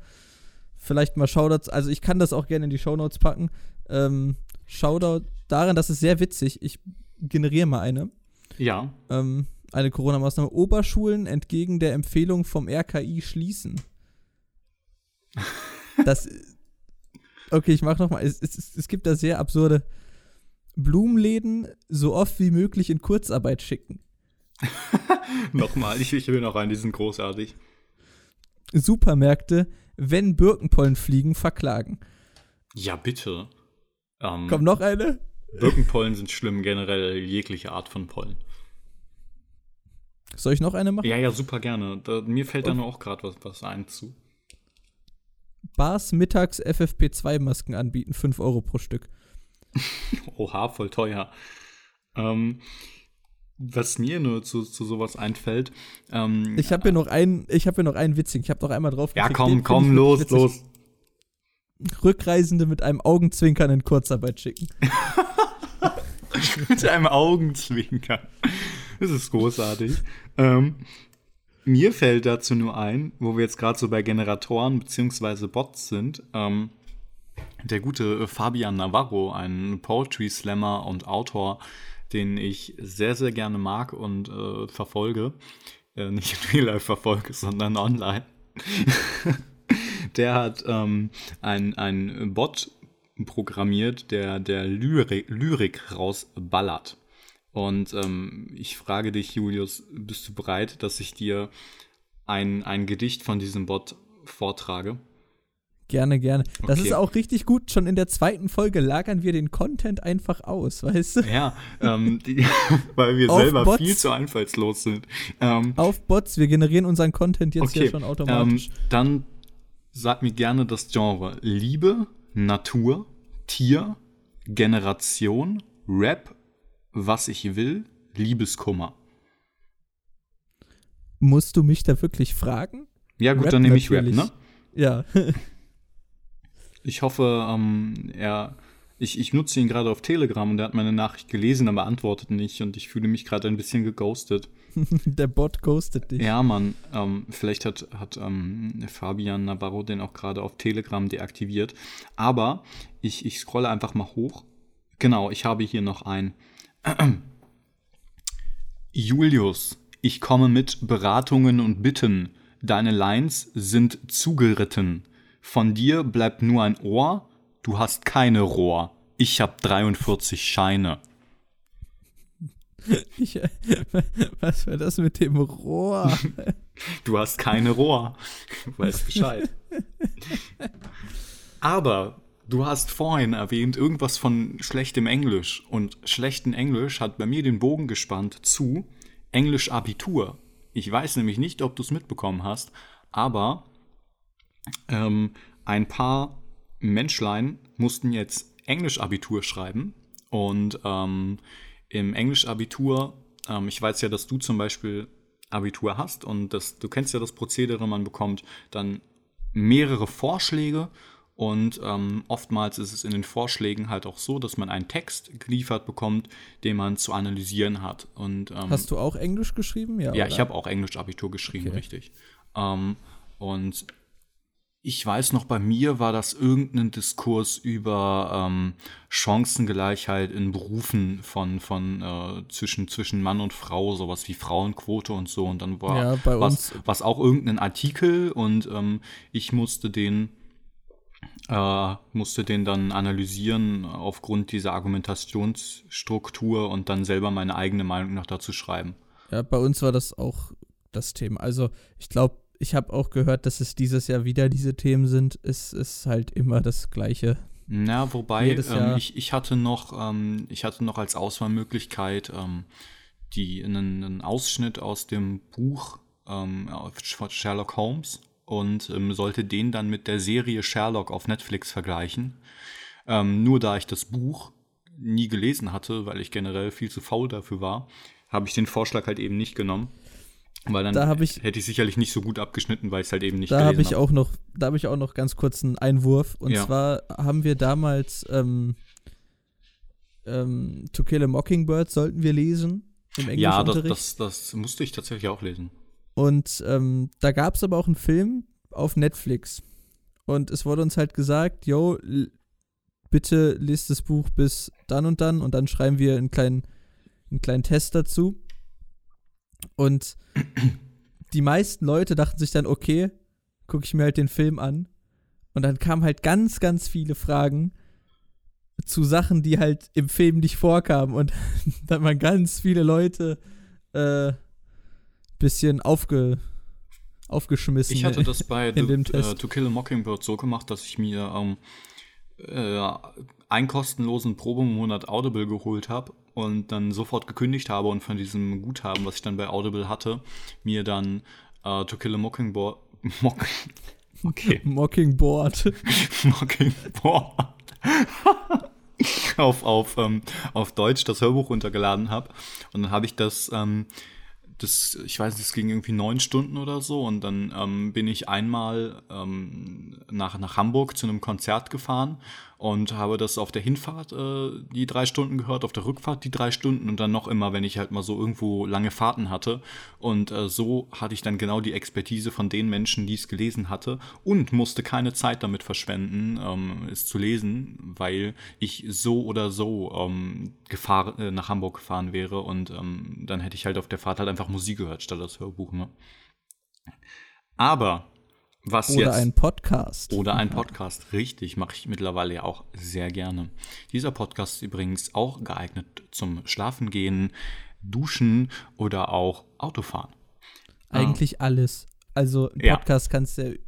Vielleicht mal Shoutouts, also ich kann das auch gerne in die Shownotes packen. Ähm, Shoutout darin, das ist sehr witzig. Ich generiere mal eine. Ja. Ähm, eine Corona-Maßnahme. Oberschulen entgegen der Empfehlung vom RKI schließen. Das. Okay, ich mach nochmal. Es, es- es gibt da sehr absurde Blumenläden so oft wie möglich in Kurzarbeit schicken. Nochmal, ich, ich will noch rein, die sind großartig. Supermärkte, wenn Birkenpollen fliegen, verklagen. Ja, bitte. Ähm, Kommt noch eine? Birkenpollen sind schlimm, generell jegliche Art von Pollen. Soll ich noch eine machen? Ja, ja, super gerne. Da, mir fällt da nur auch gerade was, was ein zu. Bars mittags FFP2-Masken anbieten, 5 Euro pro Stück. Oha, voll teuer. Ähm, was mir nur zu, zu sowas einfällt, ähm, Ich habe hier noch einen, ich habe hier noch einen witzigen. Ich habe noch einmal drauf ja, komm, den komm, los, witzig. los. Rückreisende mit einem Augenzwinkern in Kurzarbeit schicken. Mit einem Augenzwinkern. Das ist großartig. Ähm, mir fällt dazu nur ein, wo wir jetzt gerade so bei Generatoren bzw. Bots sind, ähm, der gute Fabian Navarro, ein Poetry Slammer und Autor, den ich sehr, sehr gerne mag und äh, verfolge. Äh, nicht in Real Life verfolge, sondern online. der hat ähm, ein, ein Bot programmiert, der, der Lyrik, Lyrik rausballert. Und ähm, ich frage dich, Julius, bist du bereit, dass ich dir ein, ein Gedicht von diesem Bot vortrage? Gerne, gerne. Das Okay. ist auch richtig gut. Schon in der zweiten Folge lagern wir den Content einfach aus, weißt du? Ja, ähm, die, weil wir Auf selber Bots. viel zu einfallslos sind. Ähm, Auf Bots, wir generieren unseren Content jetzt okay, ja schon automatisch. Ähm, dann sag mir gerne das Genre. Liebe, Natur, Tier, Generation, Rap, was ich will, Liebeskummer. Musst du mich da wirklich fragen? Ja gut, Rap dann nehme ich Rap, ne? Ja. Ich hoffe, ähm, er. Ich, ich nutze ihn gerade auf Telegram und er hat meine Nachricht gelesen, aber antwortet nicht und ich fühle mich gerade ein bisschen geghostet. der Bot ghostet dich. Ja, Mann, ähm, vielleicht hat, hat ähm, Fabian Navarro den auch gerade auf Telegram deaktiviert. Aber ich, ich scrolle einfach mal hoch. Genau, ich habe hier noch ein. Julius, ich komme mit Beratungen und Bitten. Deine Lines sind zugeritten. Von dir bleibt nur ein Ohr. Du hast keine Rohr. Ich hab 43 Scheine. Ich, was war das mit dem Rohr? Du hast keine Rohr. Weiß Bescheid. Aber du hast vorhin erwähnt irgendwas von schlechtem Englisch. Und schlechten Englisch hat bei mir den Bogen gespannt zu Englisch Abitur. Ich weiß nämlich nicht, ob du es mitbekommen hast, aber ähm, ein paar Menschlein mussten jetzt Englisch-Abitur schreiben. Und ähm, im Englisch-Abitur, ähm, ich weiß ja, dass du zum Beispiel Abitur hast und das, du kennst ja das Prozedere, man bekommt dann mehrere Vorschläge und ähm, oftmals ist es in den Vorschlägen halt auch so, dass man einen Text geliefert bekommt, den man zu analysieren hat. Und, ähm, Hast du auch Englisch geschrieben? Ja, ja, oder? ich habe auch Englisch-Abitur geschrieben, Okay. richtig. Ähm, und ich weiß noch, bei mir war das irgendein Diskurs über ähm, Chancengleichheit in Berufen von, von äh, zwischen, zwischen Mann und Frau, sowas wie Frauenquote und so. Und dann war Ja, bei was, was auch irgendein Artikel und ähm, ich musste den äh, musste den dann analysieren aufgrund dieser Argumentationsstruktur und dann selber meine eigene Meinung noch dazu schreiben. Ja, bei uns war das auch das Thema. Also, ich glaube, ich habe auch gehört, dass es dieses Jahr wieder diese Themen sind. Es ist halt immer das Gleiche. Na, wobei, ähm, ich, ich hatte noch, ähm, ich hatte noch als Auswahlmöglichkeit ähm, die, einen, einen Ausschnitt aus dem Buch ähm, von Sherlock Holmes und ähm, sollte den dann mit der Serie Sherlock auf Netflix vergleichen. Ähm, nur da ich das Buch nie gelesen hatte, weil ich generell viel zu faul dafür war, habe ich den Vorschlag halt eben nicht genommen. Weil dann Da hab ich- hätte ich sicherlich nicht so gut abgeschnitten, weil ich es halt eben nicht Da habe ich auch noch, da habe ich auch noch ganz kurz einen Einwurf. Und Ja. zwar haben wir damals ähm, ähm, To Kill a Mockingbird sollten wir lesen im Ja, das, Englischunterricht. das, das musste ich tatsächlich auch lesen. Und ähm, da gab es aber auch einen Film auf Netflix. Und es wurde uns halt gesagt, yo, bitte liest das Buch bis dann und dann und dann schreiben wir einen kleinen, einen kleinen Test dazu. Und die meisten Leute dachten sich dann, okay, gucke ich mir halt den Film an. Und dann kamen halt ganz, ganz viele Fragen zu Sachen, die halt im Film nicht vorkamen. Und dann waren ganz viele Leute äh, bisschen aufge, aufgeschmissen. Ich hatte das bei in The, dem Test. To Kill a Mockingbird so gemacht, dass ich mir ähm, äh, einen kostenlosen Probemonat Audible geholt habe und dann sofort gekündigt habe und von diesem Guthaben, was ich dann bei Audible hatte, mir dann äh, To Kill a Mockingbird Mock, okay, Mockingboard. Mockingbird auf, auf, ähm, auf Deutsch das Hörbuch runtergeladen habe. Und dann habe ich das, ähm, das, ich weiß nicht, es ging irgendwie neun Stunden oder so. Und dann ähm, bin ich einmal ähm, nach, nach Hamburg zu einem Konzert gefahren und habe das auf der Hinfahrt äh, die drei Stunden gehört, auf der Rückfahrt die drei Stunden und dann noch immer, wenn ich halt mal so irgendwo lange Fahrten hatte. Und äh, so hatte ich dann genau die Expertise von den Menschen, die es gelesen hatte und musste keine Zeit damit verschwenden, ähm, es zu lesen, weil ich so oder so ähm, gefahr, äh, nach Hamburg gefahren wäre und ähm, dann hätte ich halt auf der Fahrt halt einfach Musik gehört statt das Hörbuch. Ne? Aber was Oder jetzt ein Podcast. oder ein Podcast, richtig, mache ich mittlerweile ja auch sehr gerne. Dieser Podcast ist übrigens auch geeignet zum Schlafengehen, Duschen oder auch Autofahren. Eigentlich alles. Also ein Ja. Podcast kannst du ja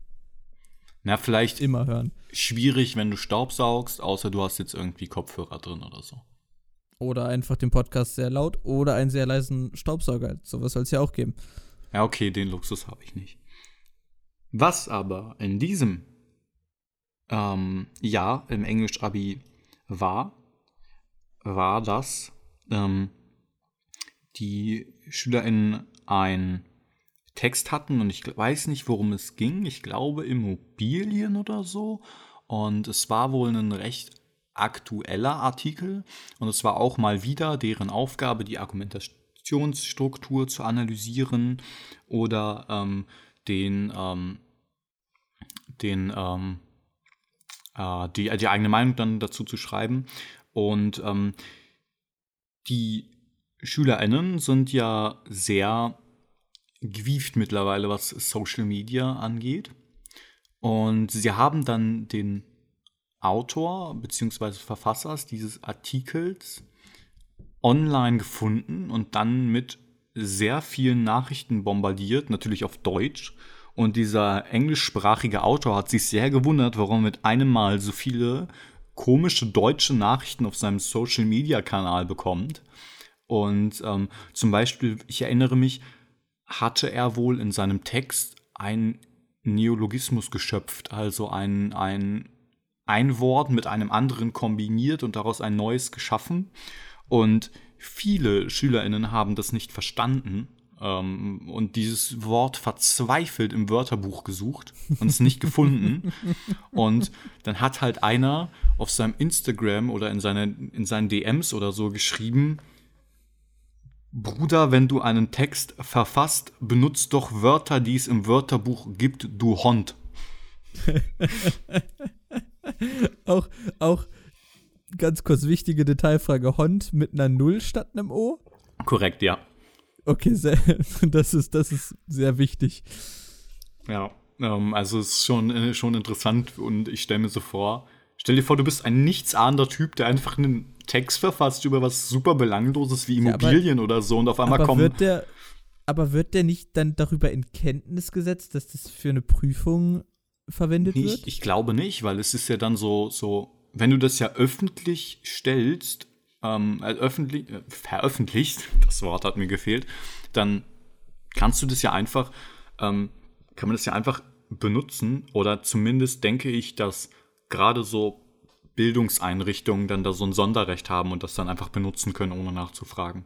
Na, vielleicht immer hören. Schwierig, wenn du Staubsaugst, außer du hast jetzt irgendwie Kopfhörer drin oder so. Oder einfach den Podcast sehr laut oder einen sehr leisen Staubsauger. Sowas soll es ja auch geben. Ja, okay, den Luxus habe ich nicht. Was aber in diesem ähm, Jahr im Englisch-Abi war, war, dass ähm, die SchülerInnen einen Text hatten und ich weiß nicht, worum es ging. Ich glaube Immobilien oder so. Und es war wohl ein recht aktueller Artikel und es war auch mal wieder deren Aufgabe, die Argumentationsstruktur zu analysieren oder ähm, den, ähm, den ähm, äh, die, die eigene Meinung dann dazu zu schreiben. Und ähm, die SchülerInnen sind ja sehr gewieft mittlerweile, was Social Media angeht. Und sie haben dann den Autor bzw. Verfassers dieses Artikels online gefunden und dann mit sehr vielen Nachrichten bombardiert, natürlich auf Deutsch. Und dieser englischsprachige Autor hat sich sehr gewundert, warum er mit einem Mal so viele komische deutsche Nachrichten auf seinem Social-Media-Kanal bekommt. Und ähm, zum Beispiel, ich erinnere mich, hatte er wohl in seinem Text ein Neologismus geschöpft, also ein, ein, ein Wort mit einem anderen kombiniert und daraus ein neues geschaffen. Und viele SchülerInnen haben das nicht verstanden ähm, und dieses Wort verzweifelt im Wörterbuch gesucht und es nicht gefunden. Und dann hat halt einer auf seinem Instagram oder in, seine, in seinen DMs oder so geschrieben, Bruder, wenn du einen Text verfasst, benutzt doch Wörter, die es im Wörterbuch gibt, du Hond. Auch, auch ganz kurz wichtige Detailfrage: Hond mit einer Null statt einem O? Korrekt, ja. Okay, sehr, das, ist, das ist sehr wichtig. Ja, ähm, also es ist schon, äh, schon interessant und ich stelle mir so vor, stell dir vor, du bist ein nichtsahnender Typ, der einfach einen Text verfasst über was super Belangloses wie Ja, aber- Immobilien oder so und auf einmal Aber kommen. wird, der, aber wird der nicht dann darüber in Kenntnis gesetzt, dass das für eine Prüfung verwendet Nee, wird? ich, ich glaube nicht, weil es ist ja dann so, so, wenn du das ja öffentlich stellst, ähm, äh, öffentlich, äh, veröffentlicht, das Wort hat mir gefehlt, dann kannst du das ja einfach, ähm, kann man das ja einfach benutzen oder zumindest denke ich, dass gerade so Bildungseinrichtungen dann da so ein Sonderrecht haben und das dann einfach benutzen können, ohne nachzufragen.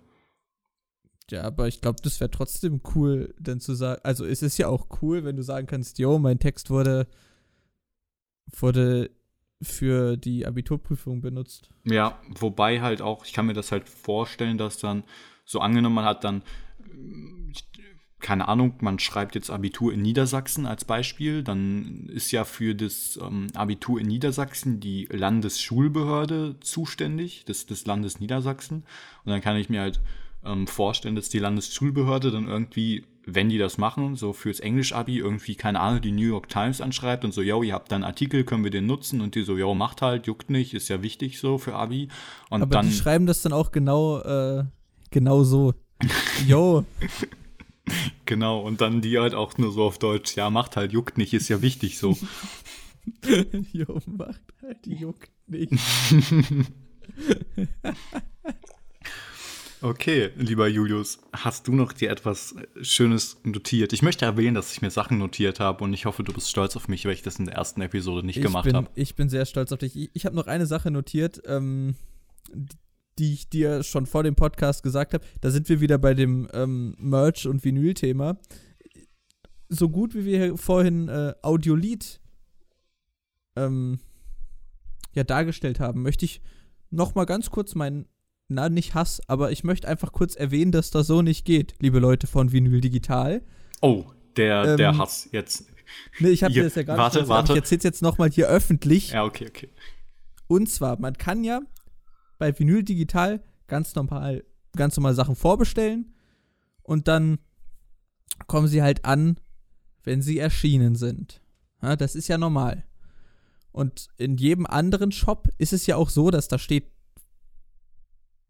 Ja, aber ich glaube, das wäre trotzdem cool, denn zu sagen, also es ist ja auch cool, wenn du sagen kannst, yo, mein Text wurde, wurde für die Abiturprüfung benutzt. Ja, wobei halt auch, ich kann mir das halt vorstellen, dass dann, so angenommen, man hat dann, keine Ahnung, man schreibt jetzt Abitur in Niedersachsen als Beispiel, dann ist ja für das ähm, Abitur in Niedersachsen die Landesschulbehörde zuständig, des, des Landes Niedersachsen. Und dann kann ich mir halt ähm, vorstellen, dass die Landesschulbehörde dann irgendwie wenn die das machen, so fürs Englisch-Abi irgendwie, keine Ahnung, die New York Times anschreibt und so, yo, ihr habt da einen Artikel, können wir den nutzen? Und die so, yo, macht halt, juckt nicht, ist ja wichtig so für Abi. Und Aber dann, die schreiben das dann auch genau, äh, genau so. yo. genau, und dann die halt auch nur so auf Deutsch, ja, macht halt, juckt nicht, ist ja wichtig so. jo, macht halt, juckt nicht. Okay, lieber Julius, hast du noch dir etwas Schönes notiert? Ich möchte erwähnen, dass ich mir Sachen notiert habe und ich hoffe, du bist stolz auf mich, weil ich das in der ersten Episode nicht ich gemacht habe. Ich bin sehr stolz auf dich. Ich, ich habe noch eine Sache notiert, ähm, die ich dir schon vor dem Podcast gesagt habe. Da sind wir wieder bei dem ähm, Merch- und Vinyl-Thema. So gut wie wir vorhin äh, Audiolied ähm, ja, dargestellt haben, möchte ich noch mal ganz kurz meinen na, nicht Hass, aber ich möchte einfach kurz erwähnen, dass das so nicht geht, liebe Leute von Vinyl Digital. Oh, der, ähm, der Hass jetzt. Nee, ich habe dir das ja gerade Warte, warte. Ich erzähl's jetzt nochmal hier öffentlich. Ja, okay, okay. Und zwar, man kann ja bei Vinyl Digital ganz normal, ganz normal Sachen vorbestellen und dann kommen sie halt an, wenn sie erschienen sind. Ja, das ist ja normal. Und in jedem anderen Shop ist es ja auch so, dass da steht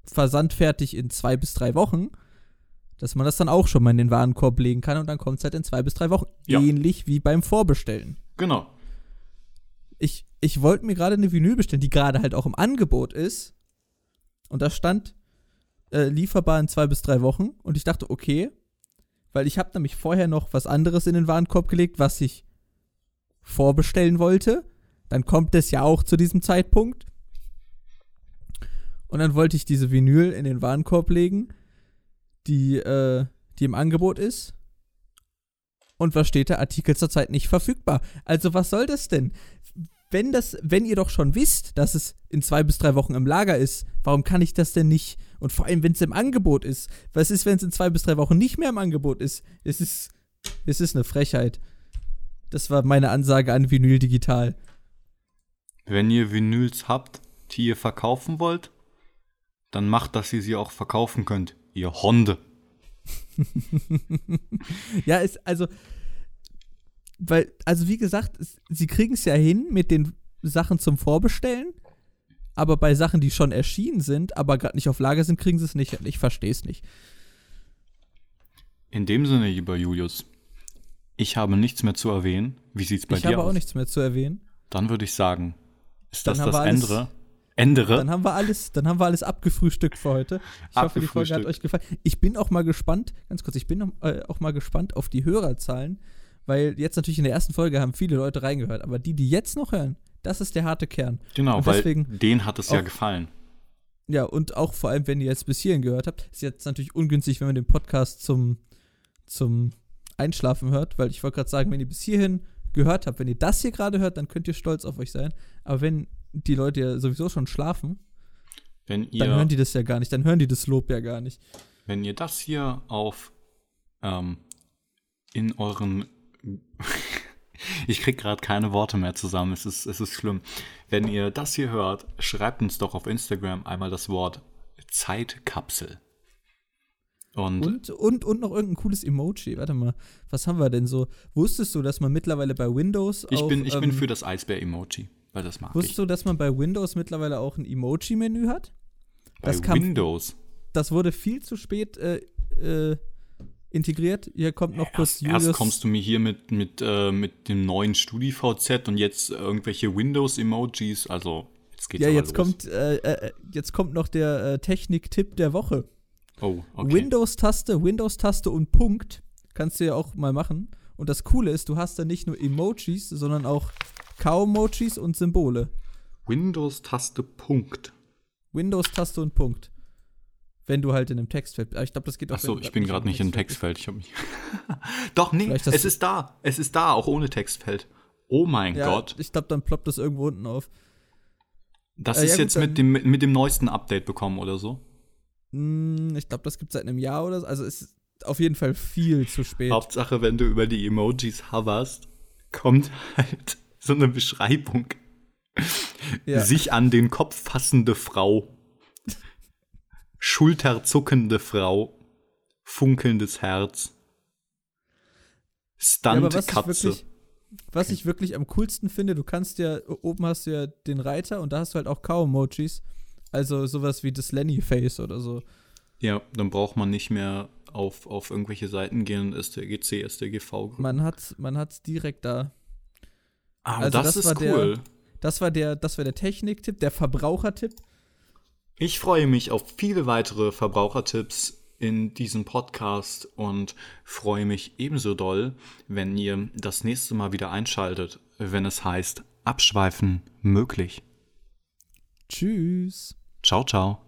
versandfertig in zwei bis drei Wochen, dass man das dann auch schon mal in den Warenkorb legen kann und dann kommt es halt in zwei bis drei Wochen. Ja. Ähnlich wie beim Vorbestellen. Genau. Ich, ich wollte mir gerade eine Vinyl bestellen, die gerade halt auch im Angebot ist. Und da stand äh, lieferbar in zwei bis drei Wochen. Und ich dachte, okay, weil ich habe nämlich vorher noch was anderes in den Warenkorb gelegt, was ich vorbestellen wollte. Dann kommt es ja auch zu diesem Zeitpunkt. Und dann wollte ich diese Vinyl in den Warenkorb legen, die, äh, die im Angebot ist. Und was steht da? Artikel zurzeit nicht verfügbar. Also was soll das denn? Wenn das, wenn ihr doch schon wisst, dass es in zwei bis drei Wochen im Lager ist, warum kann ich das denn nicht? Und vor allem, wenn es im Angebot ist. Was ist, wenn es in zwei bis drei Wochen nicht mehr im Angebot ist? Es ist, es ist eine Frechheit. Das war meine Ansage an Vinyl Digital. Wenn ihr Vinyls habt, die ihr verkaufen wollt, dann macht, dass ihr sie auch verkaufen könnt, ihr Hunde. ja, ist also, weil, also wie gesagt, es, sie kriegen es ja hin mit den Sachen zum Vorbestellen, aber bei Sachen, die schon erschienen sind, aber gerade nicht auf Lager sind, kriegen sie es nicht. Ich verstehe es nicht. In dem Sinne, lieber Julius, ich habe nichts mehr zu erwähnen. Wie sieht es bei ich dir aus? Ich habe auch nichts mehr zu erwähnen. Dann würde ich sagen, ist das Dann das Ende? Ändere. Dann haben wir alles, dann haben wir alles abgefrühstückt für heute. Ich hoffe, die Folge hat euch gefallen. Ich bin auch mal gespannt, ganz kurz, ich bin äh, auch mal gespannt auf die Hörerzahlen, weil jetzt natürlich in der ersten Folge haben viele Leute reingehört, aber die, die jetzt noch hören, das ist der harte Kern. Genau, weil denen hat es auch, ja gefallen. Ja, und auch vor allem, wenn ihr jetzt bis hierhin gehört habt, ist jetzt natürlich ungünstig, wenn man den Podcast zum, zum Einschlafen hört, weil ich wollte gerade sagen, wenn ihr bis hierhin gehört habt, wenn ihr das hier gerade hört, dann könnt ihr stolz auf euch sein. Aber wenn die Leute ja sowieso schon schlafen, dann hören die das ja gar nicht, dann hören die das Lob ja gar nicht. Wenn ihr das hier auf ähm, in euren ich krieg gerade keine Worte mehr zusammen, es ist, es ist schlimm. Wenn ihr das hier hört, schreibt uns doch auf Instagram einmal das Wort Zeitkapsel. Und, und, und, und, noch irgendein cooles Emoji. Warte mal, was haben wir denn so? Wusstest du, dass man mittlerweile bei Windows. Ich, auch, bin, ich ähm, bin für das Eisbär-Emoji. Weil das mag Wusstest ich. du, dass man bei Windows mittlerweile auch ein Emoji-Menü hat? Bei das kam, Windows? Das wurde viel zu spät äh, äh, integriert. Hier kommt noch ja, kurz erst, Julius. Erst kommst du mir hier mit, mit, äh, mit dem neuen StudiVZ und jetzt irgendwelche Windows-Emojis. Also, jetzt geht's Ja, jetzt los. kommt, äh, äh, jetzt kommt noch der äh, Technik-Tipp der Woche. Oh, okay. Windows-Taste, Windows-Taste und Punkt kannst du ja auch mal machen. Und das Coole ist, du hast da nicht nur Emojis, sondern auch Kaumojis und Symbole. Windows-Taste Punkt. Windows-Taste und Punkt. Wenn du halt in einem Textfeld bist. Ich glaube, das geht auch Ach so, wenn du ich bin gerade nicht im Textfeld. Ich mich Doch, nee, es ist da. Es ist da, auch ohne Textfeld. Oh mein Ja, Gott. ich glaube, dann ploppt das irgendwo unten auf. Das äh, ist ja, gut, jetzt mit dem, mit dem neuesten Update bekommen oder so. Hm, ich glaube, das gibt seit einem Jahr oder so. Also es ist auf jeden Fall viel zu spät. Hauptsache, wenn du über die Emojis hoverst, kommt halt so eine Beschreibung. Ja. Sich an den Kopf fassende Frau. Schulterzuckende Frau. Funkelndes Herz. Ja, aber was ich Stunt-Katze. wirklich, was ich wirklich am coolsten finde, du kannst ja, oben hast du ja den Reiter und da hast du halt auch Cow-Emojis. Also sowas wie das Lenny-Face oder so. Ja, dann braucht man nicht mehr auf, auf irgendwelche Seiten gehen STGC, STGV. Man hat man hat's direkt da. Ah, also das, das war ist der- cool. Das war der, das war der Techniktipp, der Verbrauchertipp. Ich freue mich auf viele weitere Verbrauchertipps in diesem Podcast und freue mich ebenso doll, wenn ihr das nächste Mal wieder einschaltet, wenn es heißt Abschweifen möglich. Tschüss. Ciao, ciao.